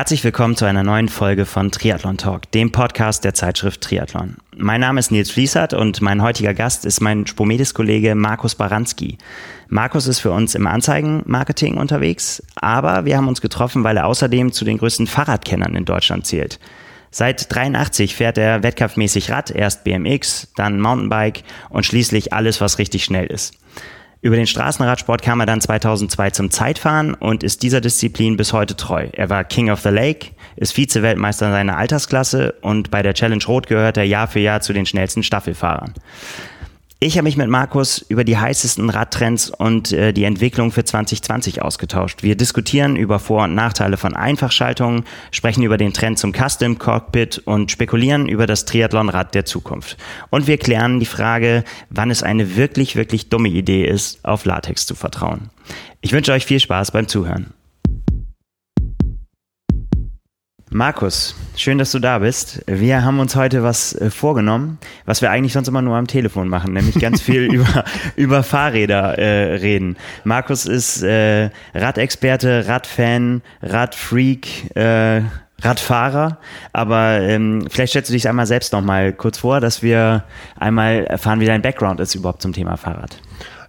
Herzlich willkommen zu einer neuen Folge von Triathlon Talk, dem Podcast der Zeitschrift Triathlon. Mein Name ist Nils Fließert und mein heutiger Gast ist mein Spomedis-Kollege Markus Baranski. Markus ist für uns im Anzeigenmarketing unterwegs, aber wir haben uns getroffen, weil er außerdem zu den größten Fahrradkennern in Deutschland zählt. Seit 83 fährt er wettkampfmäßig Rad, erst BMX, dann Mountainbike und schließlich alles, was richtig schnell ist. Über den Straßenradsport kam er dann 2002 zum Zeitfahren und ist dieser Disziplin bis heute treu. Er war King of the Lake, ist Vize-Weltmeister seiner Altersklasse und bei der Challenge Rot gehört er Jahr für Jahr zu den schnellsten Staffelfahrern. Ich habe mich mit Markus über die heißesten Radtrends und äh, die Entwicklung für 2020 ausgetauscht. Wir diskutieren über Vor- und Nachteile von Einfachschaltungen, sprechen über den Trend zum Custom Cockpit und spekulieren über das Triathlonrad der Zukunft. Und wir klären die Frage, wann es eine wirklich, wirklich dumme Idee ist, auf Latex zu vertrauen. Ich wünsche euch viel Spaß beim Zuhören. Markus, schön, dass du da bist. Wir haben uns heute was äh, vorgenommen, was wir eigentlich sonst immer nur am Telefon machen, nämlich ganz viel über, über Fahrräder äh, reden. Markus ist äh, Radexperte, Radfan, Radfreak, äh, Radfahrer, aber ähm, vielleicht stellst du dich einmal selbst noch mal kurz vor, dass wir einmal erfahren, wie dein Background ist überhaupt zum Thema Fahrrad.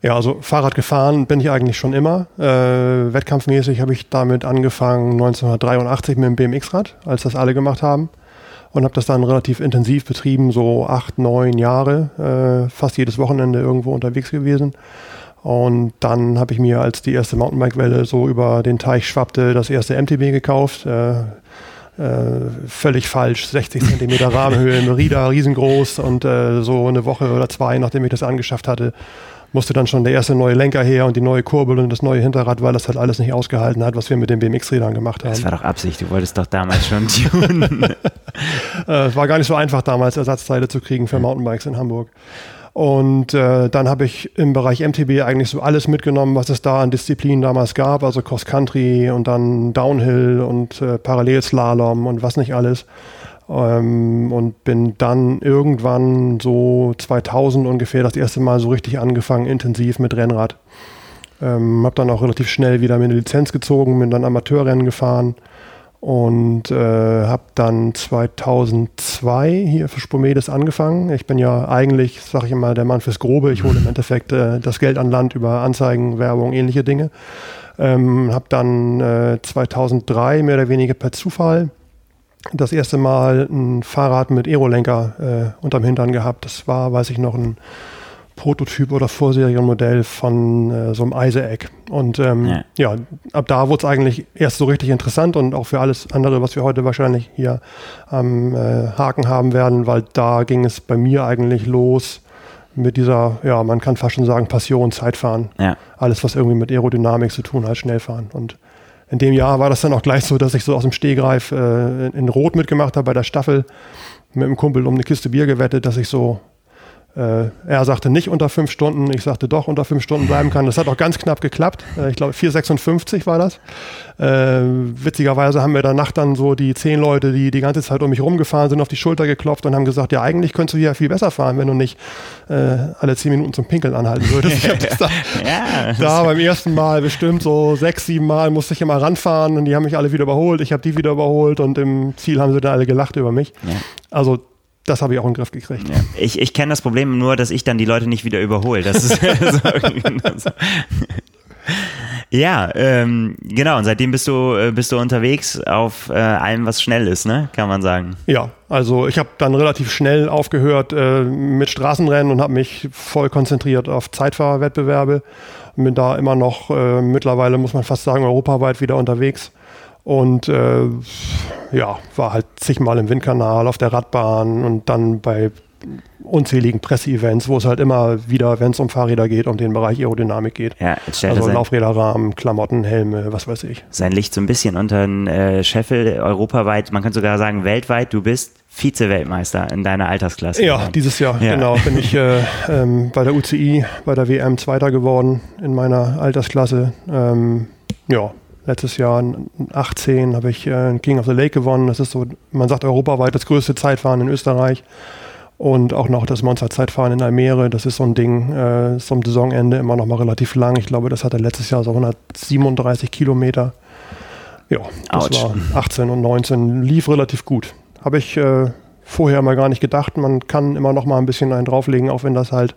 Ja, also Fahrrad gefahren bin ich eigentlich schon immer. Äh, wettkampfmäßig habe ich damit angefangen 1983 mit dem BMX-Rad, als das alle gemacht haben. Und habe das dann relativ intensiv betrieben, so acht, neun Jahre, äh, fast jedes Wochenende irgendwo unterwegs gewesen. Und dann habe ich mir, als die erste Mountainbike-Welle so über den Teich schwappte, das erste MTB gekauft. Äh, äh, völlig falsch, 60 Zentimeter Rahmenhöhe, Rieder riesengroß und äh, so eine Woche oder zwei, nachdem ich das angeschafft hatte, musste dann schon der erste neue Lenker her und die neue Kurbel und das neue Hinterrad, weil das halt alles nicht ausgehalten hat, was wir mit den BMX-Rädern gemacht haben. Das war doch Absicht, du wolltest doch damals schon tunen. Äh, es war gar nicht so einfach damals, Ersatzteile zu kriegen für Mountainbikes in Hamburg. Und äh, dann habe ich im Bereich MTB eigentlich so alles mitgenommen, was es da an Disziplinen damals gab, also Cross Country und dann Downhill und äh, Parallelslalom und was nicht alles. Ähm, und bin dann irgendwann so 2000 ungefähr das erste Mal so richtig angefangen, intensiv mit Rennrad. Ähm, habe dann auch relativ schnell wieder mir eine Lizenz gezogen, bin dann Amateurrennen gefahren und äh, habe dann 2002 hier für Spomedes angefangen. Ich bin ja eigentlich, sage ich immer, der Mann fürs Grobe. Ich hole im Endeffekt äh, das Geld an Land über Anzeigen, Werbung, ähnliche Dinge. Ähm, habe dann äh, 2003 mehr oder weniger per Zufall das erste Mal ein Fahrrad mit Aerolenker äh, unterm Hintern gehabt. Das war, weiß ich noch, ein Prototyp oder Vorserienmodell von äh, so einem Eiseeck. Und ähm, ja. ja. ab da wurde es eigentlich erst so richtig interessant und auch für alles andere, was wir heute wahrscheinlich hier am äh, Haken haben werden, weil da ging es bei mir eigentlich los mit dieser, ja, man kann fast schon sagen, Passion, Zeitfahren. Ja. Alles, was irgendwie mit Aerodynamik zu tun hat, Schnellfahren. Und in dem Jahr war das dann auch gleich so, dass ich so aus dem Stehgreif äh, in Rot mitgemacht habe bei der Staffel mit einem Kumpel um eine Kiste Bier gewettet, dass ich so er sagte nicht unter fünf Stunden, ich sagte doch unter fünf Stunden bleiben kann. Das hat auch ganz knapp geklappt. Äh, ich glaube 4,56 war das. Äh, witzigerweise haben wir danach dann so die zehn Leute, die die ganze Zeit um mich rumgefahren sind, auf die Schulter geklopft und haben gesagt, ja eigentlich könntest du hier viel besser fahren, wenn du nicht äh, alle zehn Minuten zum Pinkeln anhalten würdest. Ich da, ja, da beim ersten Mal bestimmt so sechs, sieben Mal musste ich immer ranfahren und die haben mich alle wieder überholt. Ich habe die wieder überholt und im Ziel haben sie dann alle gelacht über mich. Ja. Also das habe ich auch in den Griff gekriegt. Ja. Ich, ich kenne das Problem nur, dass ich dann die Leute nicht wieder überhole. Das ist so, Ja, ähm, genau. Und seitdem bist du, äh, bist du unterwegs auf äh, allem, was schnell ist, ne? Kann man sagen. Ja, also ich habe dann relativ schnell aufgehört äh, mit Straßenrennen und habe mich voll konzentriert auf Zeitfahrwettbewerbe. Bin da immer noch äh, mittlerweile, muss man fast sagen, europaweit wieder unterwegs. Und äh, ja, war halt zigmal im Windkanal, auf der Radbahn und dann bei unzähligen Presseevents, wo es halt immer wieder, wenn es um Fahrräder geht, um den Bereich Aerodynamik geht. Ja, also Laufräderrahmen, Klamotten, Helme, was weiß ich. Sein Licht so ein bisschen unter den äh, Scheffel europaweit, man könnte sogar sagen weltweit, du bist Vize-Weltmeister in deiner Altersklasse. Ja, dieses Jahr, ja. genau. Bin ich äh, ähm, bei der UCI, bei der WM Zweiter geworden in meiner Altersklasse. Ähm, ja, Letztes Jahr 18 habe ich äh, King of the Lake gewonnen. Das ist so, man sagt europaweit das größte Zeitfahren in Österreich. Und auch noch das Monster-Zeitfahren in Almere, das ist so ein Ding, äh, zum Saisonende immer noch mal relativ lang. Ich glaube, das hatte letztes Jahr so 137 Kilometer. Ja, das Ouch. war 18 und 19, lief relativ gut. Habe ich äh, vorher mal gar nicht gedacht. Man kann immer noch mal ein bisschen einen drauflegen, auch wenn das halt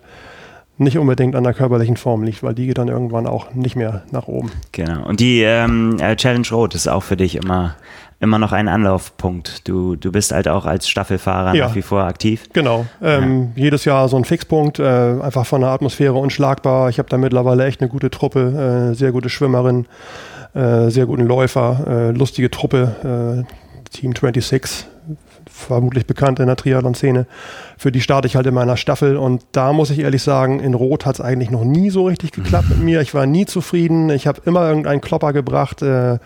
nicht unbedingt an der körperlichen Form liegt, weil die geht dann irgendwann auch nicht mehr nach oben. Genau. Und die ähm, äh, Challenge Road ist auch für dich immer, immer noch ein Anlaufpunkt. Du, du bist halt auch als Staffelfahrer ja. nach wie vor aktiv. Genau. Ähm, ja. Jedes Jahr so ein Fixpunkt, äh, einfach von der Atmosphäre unschlagbar. Ich habe da mittlerweile echt eine gute Truppe, äh, sehr gute Schwimmerin, äh, sehr guten Läufer, äh, lustige Truppe, äh, Team 26 vermutlich bekannt in der Triathlon-Szene. Für die starte ich halt in meiner Staffel und da muss ich ehrlich sagen, in Rot hat es eigentlich noch nie so richtig geklappt mit mir. Ich war nie zufrieden. Ich habe immer irgendeinen Klopper gebracht. Äh,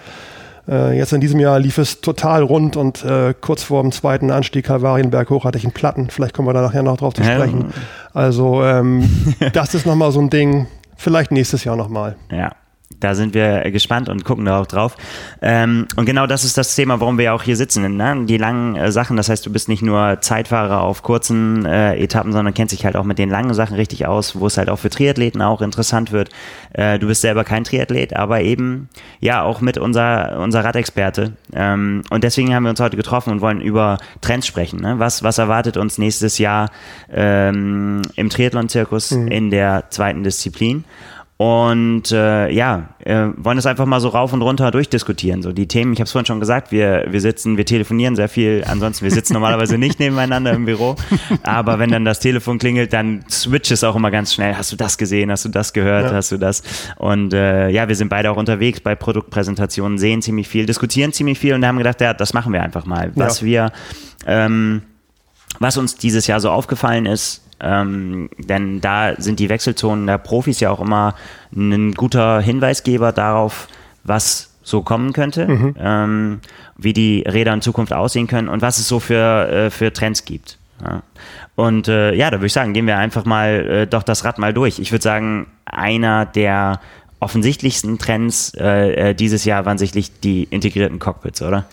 äh, jetzt in diesem Jahr lief es total rund und äh, kurz vor dem zweiten Anstieg Kalvarienberg hoch hatte ich einen Platten. Vielleicht kommen wir da nachher noch drauf zu sprechen. Also ähm, das ist nochmal so ein Ding. Vielleicht nächstes Jahr nochmal. Ja da sind wir gespannt und gucken da auch drauf. Ähm, und genau das ist das Thema, warum wir ja auch hier sitzen. Ne? Die langen äh, Sachen, das heißt, du bist nicht nur Zeitfahrer auf kurzen äh, Etappen, sondern kennst dich halt auch mit den langen Sachen richtig aus, wo es halt auch für Triathleten auch interessant wird. Äh, du bist selber kein Triathlet, aber eben ja auch mit unser, unser Radexperte. Ähm, und deswegen haben wir uns heute getroffen und wollen über Trends sprechen. Ne? Was, was erwartet uns nächstes Jahr ähm, im Triathlon-Zirkus mhm. in der zweiten Disziplin? Und äh, ja, äh, wollen das einfach mal so rauf und runter durchdiskutieren. So die Themen, ich habe es vorhin schon gesagt, wir, wir sitzen, wir telefonieren sehr viel. Ansonsten, wir sitzen normalerweise nicht nebeneinander im Büro. Aber wenn dann das Telefon klingelt, dann switcht es auch immer ganz schnell. Hast du das gesehen? Hast du das gehört? Ja. Hast du das? Und äh, ja, wir sind beide auch unterwegs bei Produktpräsentationen, sehen ziemlich viel, diskutieren ziemlich viel und haben gedacht, ja, das machen wir einfach mal. Was ja. wir ähm, was uns dieses Jahr so aufgefallen ist, ähm, denn da sind die Wechselzonen der Profis ja auch immer ein guter Hinweisgeber darauf, was so kommen könnte, mhm. ähm, wie die Räder in Zukunft aussehen können und was es so für, äh, für Trends gibt. Ja. Und äh, ja, da würde ich sagen, gehen wir einfach mal äh, doch das Rad mal durch. Ich würde sagen, einer der offensichtlichsten Trends äh, äh, dieses Jahr waren sicherlich die integrierten Cockpits, oder?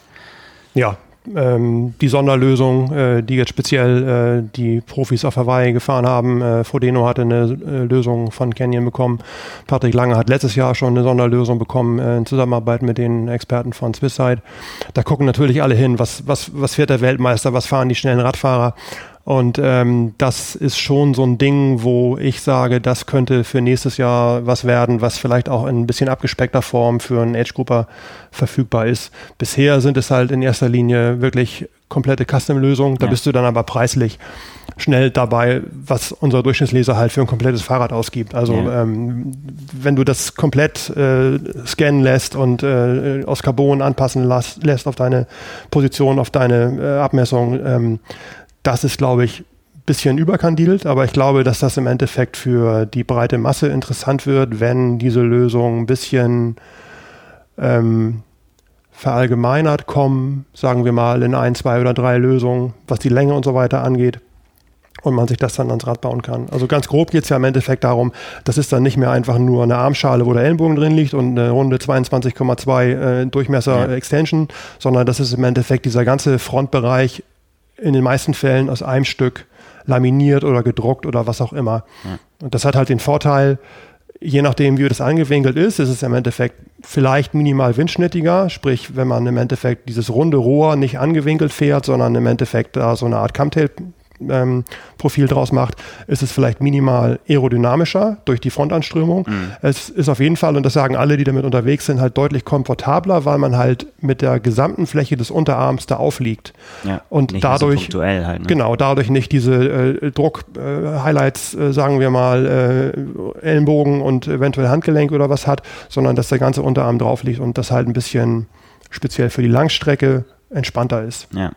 Ja, ähm, die Sonderlösung, äh, die jetzt speziell äh, die Profis auf Hawaii gefahren haben. Äh, Frodeno hatte eine äh, Lösung von Canyon bekommen. Patrick Lange hat letztes Jahr schon eine Sonderlösung bekommen äh, in Zusammenarbeit mit den Experten von Swisside. Da gucken natürlich alle hin, was, was, was fährt der Weltmeister, was fahren die schnellen Radfahrer. Und ähm, das ist schon so ein Ding, wo ich sage, das könnte für nächstes Jahr was werden, was vielleicht auch in ein bisschen abgespeckter Form für einen Age-Grupper verfügbar ist. Bisher sind es halt in erster Linie wirklich komplette Custom-Lösungen. Da ja. bist du dann aber preislich schnell dabei, was unser Durchschnittsleser halt für ein komplettes Fahrrad ausgibt. Also ja. ähm, wenn du das komplett äh, scannen lässt und äh, aus Carbon anpassen las, lässt auf deine Position, auf deine äh, Abmessung, ähm, das ist, glaube ich, ein bisschen überkandidelt, aber ich glaube, dass das im Endeffekt für die breite Masse interessant wird, wenn diese Lösungen ein bisschen ähm, verallgemeinert kommen, sagen wir mal in ein, zwei oder drei Lösungen, was die Länge und so weiter angeht und man sich das dann ans Rad bauen kann. Also ganz grob geht es ja im Endeffekt darum, das ist dann nicht mehr einfach nur eine Armschale, wo der Ellenbogen drin liegt und eine runde 22,2 äh, Durchmesser ja. Extension, sondern das ist im Endeffekt dieser ganze Frontbereich in den meisten Fällen aus einem Stück laminiert oder gedruckt oder was auch immer. Ja. Und das hat halt den Vorteil, je nachdem, wie das angewinkelt ist, ist es im Endeffekt vielleicht minimal windschnittiger. Sprich, wenn man im Endeffekt dieses runde Rohr nicht angewinkelt fährt, sondern im Endeffekt da so eine Art Camtail ähm, Profil draus macht, ist es vielleicht minimal aerodynamischer durch die Frontanströmung. Mhm. Es ist auf jeden Fall, und das sagen alle, die damit unterwegs sind, halt deutlich komfortabler, weil man halt mit der gesamten Fläche des Unterarms da aufliegt. Ja, und dadurch, so halt, ne? genau, dadurch nicht diese äh, Druck-Highlights, äh, äh, sagen wir mal, äh, Ellenbogen und eventuell Handgelenk oder was hat, sondern dass der ganze Unterarm drauf liegt und das halt ein bisschen speziell für die Langstrecke entspannter ist. Ja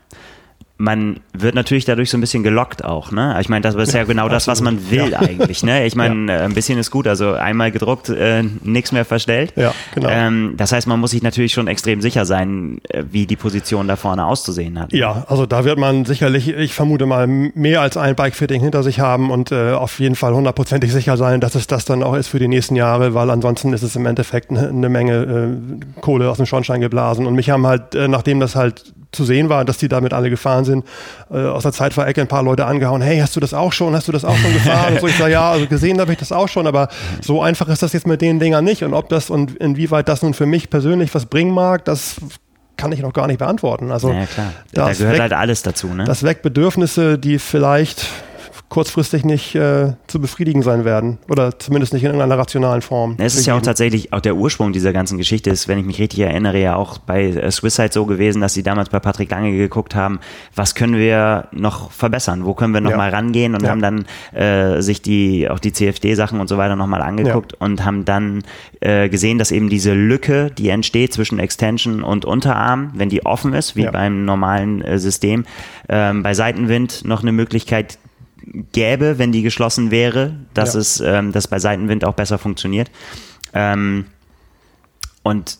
man wird natürlich dadurch so ein bisschen gelockt auch, ne? Ich meine, das ist ja genau das, was man will ja. eigentlich, ne? Ich meine, ja. Ein bisschen ist gut, also einmal gedruckt, äh, nichts mehr verstellt. Ja, genau. Ähm, das heißt, man muss sich natürlich schon extrem sicher sein, äh, wie die Position da vorne auszusehen hat. Ja, also da wird man sicherlich, ich vermute mal, mehr als ein Bikefitting hinter sich haben und äh, auf jeden Fall hundertprozentig sicher sein, dass es das dann auch ist für die nächsten Jahre, weil ansonsten ist es im Endeffekt eine, eine Menge äh, Kohle aus dem Schornstein geblasen. Und mich haben halt, äh, nachdem das halt zu sehen war, dass die damit alle gefahren sind. Äh, aus der Zeit war Ecke ein paar Leute angehauen, hey, hast du das auch schon? Hast du das auch schon gefahren? und so, ich sage, ja, also gesehen habe ich das auch schon, aber so einfach ist das jetzt mit den Dingern nicht. Und ob das und inwieweit das nun für mich persönlich was bringen mag, das kann ich noch gar nicht beantworten. Also ja. Da gehört halt alles dazu. Ne? Das weckt Bedürfnisse, die vielleicht kurzfristig nicht äh, zu befriedigen sein werden. Oder zumindest nicht in irgendeiner rationalen Form. Es ist ja auch tatsächlich, auch der Ursprung dieser ganzen Geschichte ist, wenn ich mich richtig erinnere, ja auch bei äh, Swisside so gewesen, dass sie damals bei Patrick Lange geguckt haben, was können wir noch verbessern, wo können wir noch ja. mal rangehen und ja. haben dann äh, sich die, auch die CFD-Sachen und so weiter nochmal angeguckt ja. und haben dann äh, gesehen, dass eben diese Lücke, die entsteht zwischen Extension und Unterarm, wenn die offen ist, wie beim normalen äh, System, ähm, bei Seitenwind noch eine Möglichkeit gäbe, wenn die geschlossen wäre, dass ja. es ähm, dass bei Seitenwind auch besser funktioniert. Ähm, und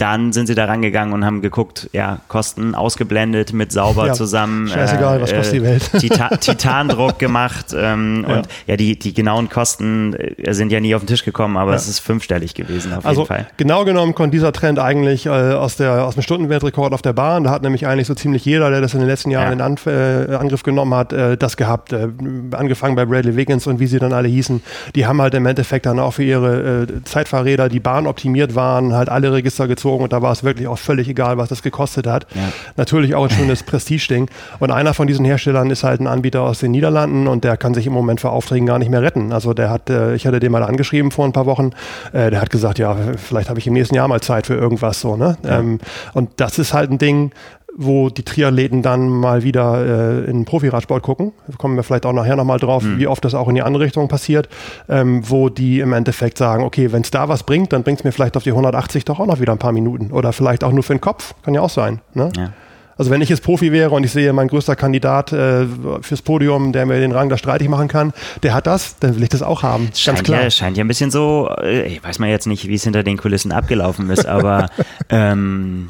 dann sind sie da rangegangen und haben geguckt, ja, Kosten ausgeblendet mit sauber ja, zusammen. Scheißegal, äh, was kostet die Welt. Tita Titandruck gemacht. Ähm, ja. Und ja, die, die genauen Kosten äh, sind ja nie auf den Tisch gekommen, aber ja. es ist fünfstellig gewesen auf also, jeden Fall. Genau genommen kommt dieser Trend eigentlich äh, aus, der, aus dem Stundenwertrekord auf der Bahn. Da hat nämlich eigentlich so ziemlich jeder, der das in den letzten Jahren in Anf äh, Angriff genommen hat, äh, das gehabt. Äh, angefangen bei Bradley Wiggins und wie sie dann alle hießen. Die haben halt im Endeffekt dann auch für ihre Zeitfahrräder, die Bahn optimiert waren, halt alle Register gezogen gezogen und da war es wirklich auch völlig egal, was das gekostet hat. Ja. Natürlich auch ein schönes Prestige-Ding. Und einer von diesen Herstellern ist halt ein Anbieter aus den Niederlanden und der kann sich im Moment für Aufträgen gar nicht mehr retten. Also der hat, äh, ich hatte den mal angeschrieben vor ein paar Wochen, äh, der hat gesagt, ja, vielleicht habe ich im nächsten Jahr mal Zeit für irgendwas so. Ne? Ja. Ähm, und das ist halt ein Ding, wo die Triathleten dann mal wieder äh, in Profiradsport gucken. Da kommen wir vielleicht auch nachher nochmal drauf, mhm. wie oft das auch in die andere Richtung passiert, ähm, wo die im Endeffekt sagen, okay, wenn es da was bringt, dann bringt es mir vielleicht auf die 180 doch auch noch wieder ein paar Minuten. Oder vielleicht auch nur für den Kopf, kann ja auch sein. Ne? Ja. Also wenn ich jetzt Profi wäre und ich sehe, mein größter Kandidat äh, fürs Podium, der mir den Rang da streitig machen kann, der hat das, dann will ich das auch haben. Scheint Ganz klar. Ja, scheint ja ein bisschen so, äh, ich weiß mal jetzt nicht, wie es hinter den Kulissen abgelaufen ist, aber ähm,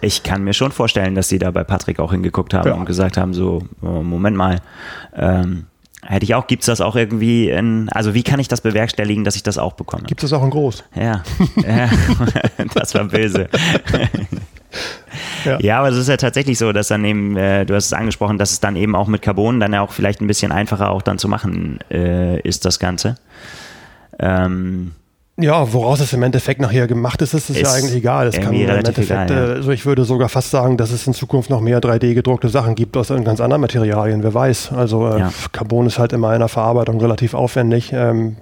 ich kann mir schon vorstellen, dass sie da bei Patrick auch hingeguckt haben ja. und gesagt haben, so, oh, Moment mal, ähm, hätte ich auch, gibt es das auch irgendwie in, also wie kann ich das bewerkstelligen, dass ich das auch bekomme? Gibt es das auch in groß? Ja, ja. das war böse. Ja. ja. aber es ist ja tatsächlich so, dass dann eben, äh, du hast es angesprochen, dass es dann eben auch mit Carbon dann ja auch vielleicht ein bisschen einfacher auch dann zu machen äh, ist, das Ganze. Ähm, ja, woraus es im Endeffekt nachher gemacht ist, ist es ja eigentlich egal. Es kann im Endeffekt, egal, ja. also ich würde sogar fast sagen, dass es in Zukunft noch mehr 3D-gedruckte Sachen gibt aus ganz anderen Materialien, wer weiß. Also äh, ja. Carbon ist halt immer in der Verarbeitung relativ aufwendig. Ähm,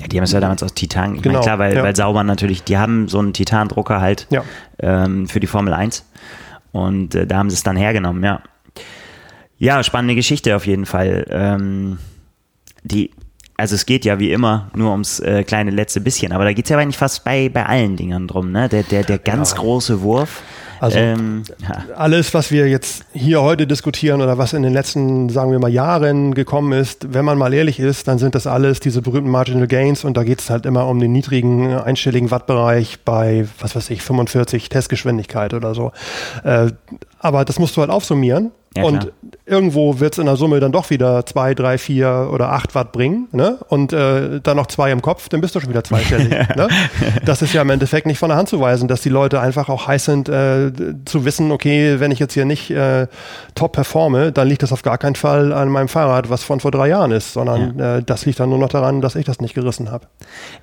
ja, die haben es ja damals aus Titan. Ich genau, meine, klar, weil, ja. weil Sauber natürlich, die haben so einen Titandrucker halt ähm, für die Formel 1 und äh, da haben sie es dann hergenommen, ja. Ja, spannende Geschichte auf jeden Fall. Ähm, die also es geht ja wie immer nur ums äh, kleine letzte bisschen, aber da geht es ja eigentlich fast bei, bei allen Dingern drum, ne? Der, der, der ganz ja. große Wurf. Also ähm, ja. alles, was wir jetzt hier heute diskutieren oder was in den letzten, sagen wir mal, Jahren gekommen ist, wenn man mal ehrlich ist, dann sind das alles diese berühmten Marginal Gains und da geht es halt immer um den niedrigen einstelligen Wattbereich bei, was weiß ich, 45 Testgeschwindigkeit oder so. Äh, aber das musst du halt aufsummieren ja, und irgendwo wird es in der Summe dann doch wieder zwei, drei, vier oder acht Watt bringen. Ne? Und äh, dann noch zwei im Kopf, dann bist du schon wieder zweistellig. ne? Das ist ja im Endeffekt nicht von der Hand zu weisen, dass die Leute einfach auch heiß sind, äh, zu wissen, okay, wenn ich jetzt hier nicht äh, top performe, dann liegt das auf gar keinen Fall an meinem Fahrrad, was von vor drei Jahren ist, sondern ja. äh, das liegt dann nur noch daran, dass ich das nicht gerissen habe.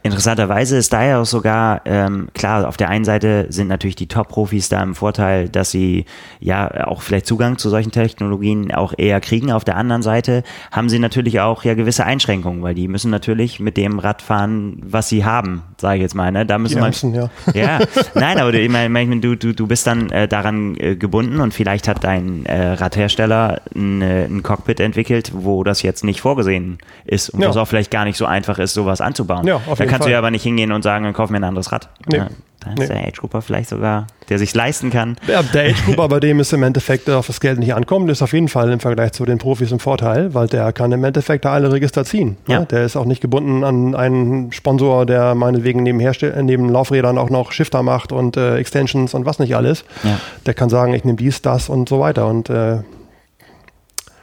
Interessanterweise ist da ja auch sogar, ähm, klar, auf der einen Seite sind natürlich die Top-Profis da im Vorteil, dass sie ja auch vielleicht Zugang zu solchen Technologien auch eher kriegen. Auf der anderen Seite haben sie natürlich auch ja gewisse Einschränkungen, weil die müssen natürlich mit dem Rad fahren, was sie haben, sage ich jetzt mal. Ne? Da müssen wir. Müssen, ja. ja, nein, aber du, ich meine, du, du, du bist dann äh, daran äh, gebunden und vielleicht hat dein äh, Radhersteller ein, ein, Cockpit entwickelt, wo das jetzt nicht vorgesehen ist und ja. was auch vielleicht gar nicht so einfach ist, sowas anzubauen. Ja, auf da kannst Fall. du ja aber nicht hingehen und sagen, kauf mir ein anderes Rad. Nee. Ja. Da ist nee. der Age Grouper vielleicht sogar, der sich leisten kann. Ja, der Age Grouper, bei dem es im Endeffekt auf das Geld nicht ankommt, ist auf jeden Fall im Vergleich zu den Profis ein Vorteil, weil der kann im Endeffekt da alle Register ziehen. Ja. Der ist auch nicht gebunden an einen Sponsor, der meinetwegen neben, Herstell neben Laufrädern auch noch Shifter macht und äh, Extensions und was nicht alles. Ja. Der kann sagen, ich nehme dies, das und so weiter. Und äh,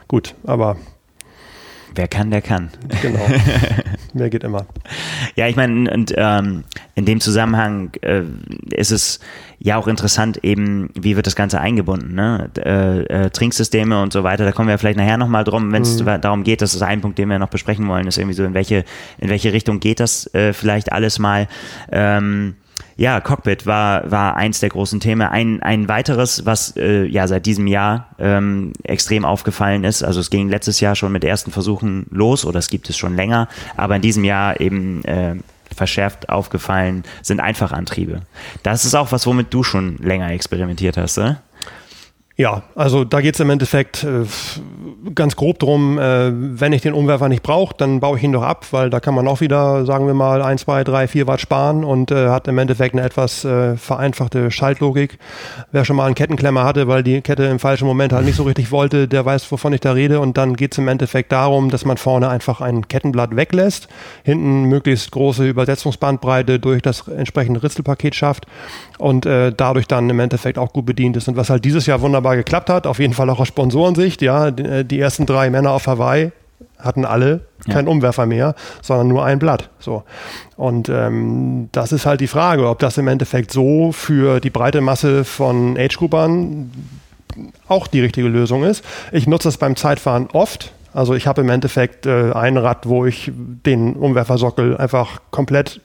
gut, aber Wer kann, der kann. Genau. Mehr geht immer. Ja, ich meine, und ähm, in dem Zusammenhang äh, ist es ja auch interessant, eben, wie wird das Ganze eingebunden, ne? Äh, äh, Trinksysteme und so weiter, da kommen wir vielleicht nachher nochmal drum, wenn es mhm. darum geht, das ist ein Punkt, den wir noch besprechen wollen, ist irgendwie so, in welche, in welche Richtung geht das äh, vielleicht alles mal. Ähm, ja, Cockpit war, war eins der großen Themen. Ein, ein weiteres, was äh, ja seit diesem Jahr ähm, extrem aufgefallen ist, also es ging letztes Jahr schon mit ersten Versuchen los oder es gibt es schon länger, aber in diesem Jahr eben äh, verschärft aufgefallen sind Einfachantriebe. Das ist auch was, womit du schon länger experimentiert hast, oder? Ja, also da geht es im Endeffekt äh, ganz grob drum, äh, wenn ich den Umwerfer nicht brauche, dann baue ich ihn doch ab, weil da kann man auch wieder, sagen wir mal, 1, 2, 3, 4 Watt sparen und äh, hat im Endeffekt eine etwas äh, vereinfachte Schaltlogik. Wer schon mal einen Kettenklemmer hatte, weil die Kette im falschen Moment halt nicht so richtig wollte, der weiß, wovon ich da rede. Und dann geht es im Endeffekt darum, dass man vorne einfach ein Kettenblatt weglässt, hinten möglichst große Übersetzungsbandbreite durch das entsprechende Ritzelpaket schafft und äh, dadurch dann im Endeffekt auch gut bedient ist. Und was halt dieses Jahr wunderbar geklappt hat, auf jeden Fall auch aus Sponsorensicht, ja, die, äh, die ersten drei Männer auf Hawaii hatten alle keinen ja. Umwerfer mehr, sondern nur ein Blatt. So. Und ähm, das ist halt die Frage, ob das im Endeffekt so für die breite Masse von Age-Groupern auch die richtige Lösung ist. Ich nutze das beim Zeitfahren oft. Also ich habe im Endeffekt äh, ein Rad, wo ich den Umwerfersockel einfach komplett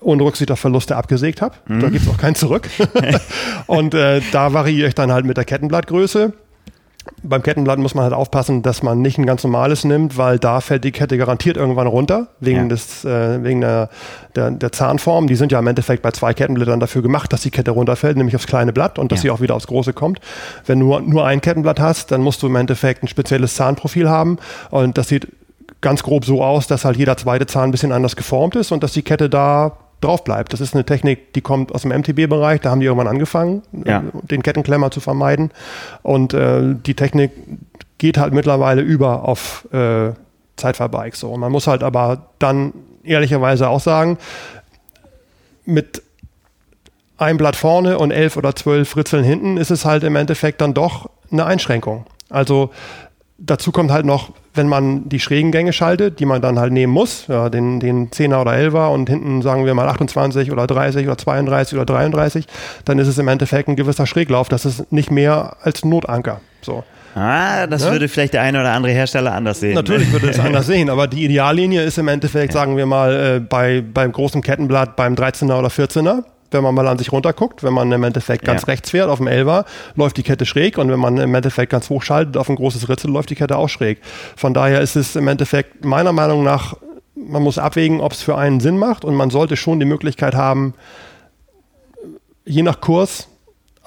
ohne Rücksicht auf Verluste abgesägt habe. Mhm. Da gibt es auch keinen zurück. und äh, da variiere ich dann halt mit der Kettenblattgröße. Beim Kettenblatt muss man halt aufpassen, dass man nicht ein ganz normales nimmt, weil da fällt die Kette garantiert irgendwann runter, wegen, ja. des, äh, wegen der, der, der, Zahnform. Die sind ja im Endeffekt bei zwei Kettenblättern dafür gemacht, dass die Kette runterfällt, nämlich aufs kleine Blatt und dass ja. sie auch wieder aufs große kommt. Wenn du nur ein Kettenblatt hast, dann musst du im Endeffekt ein spezielles Zahnprofil haben und das sieht ganz grob so aus, dass halt jeder zweite Zahn ein bisschen anders geformt ist und dass die Kette da drauf bleibt. Das ist eine Technik, die kommt aus dem MTB-Bereich, da haben die irgendwann angefangen, ja. den Kettenklemmer zu vermeiden. Und äh, die Technik geht halt mittlerweile über auf äh, Zeitfahrbikes. So. Und man muss halt aber dann ehrlicherweise auch sagen, mit ein Blatt vorne und elf oder zwölf Ritzeln hinten ist es halt im Endeffekt dann doch eine Einschränkung. Also dazu kommt halt noch, wenn man die schrägen Gänge schaltet, die man dann halt nehmen muss, ja, den, den 10er oder 11er und hinten sagen wir mal 28 oder 30 oder 32 oder 33, dann ist es im Endeffekt ein gewisser Schräglauf. Das ist nicht mehr als Notanker. So. Ah, das ja? würde vielleicht der eine oder andere Hersteller anders sehen. Natürlich würde es anders sehen, aber die Ideallinie ist im Endeffekt, sagen wir mal, äh, bei, beim großen Kettenblatt beim 13er oder 14er wenn man mal an sich runterguckt, wenn man im Endeffekt ganz ja. rechts fährt auf dem Elver, läuft die Kette schräg und wenn man im Endeffekt ganz hoch schaltet auf ein großes Ritzel, läuft die Kette auch schräg. Von daher ist es im Endeffekt meiner Meinung nach, man muss abwägen, ob es für einen Sinn macht und man sollte schon die Möglichkeit haben, je nach Kurs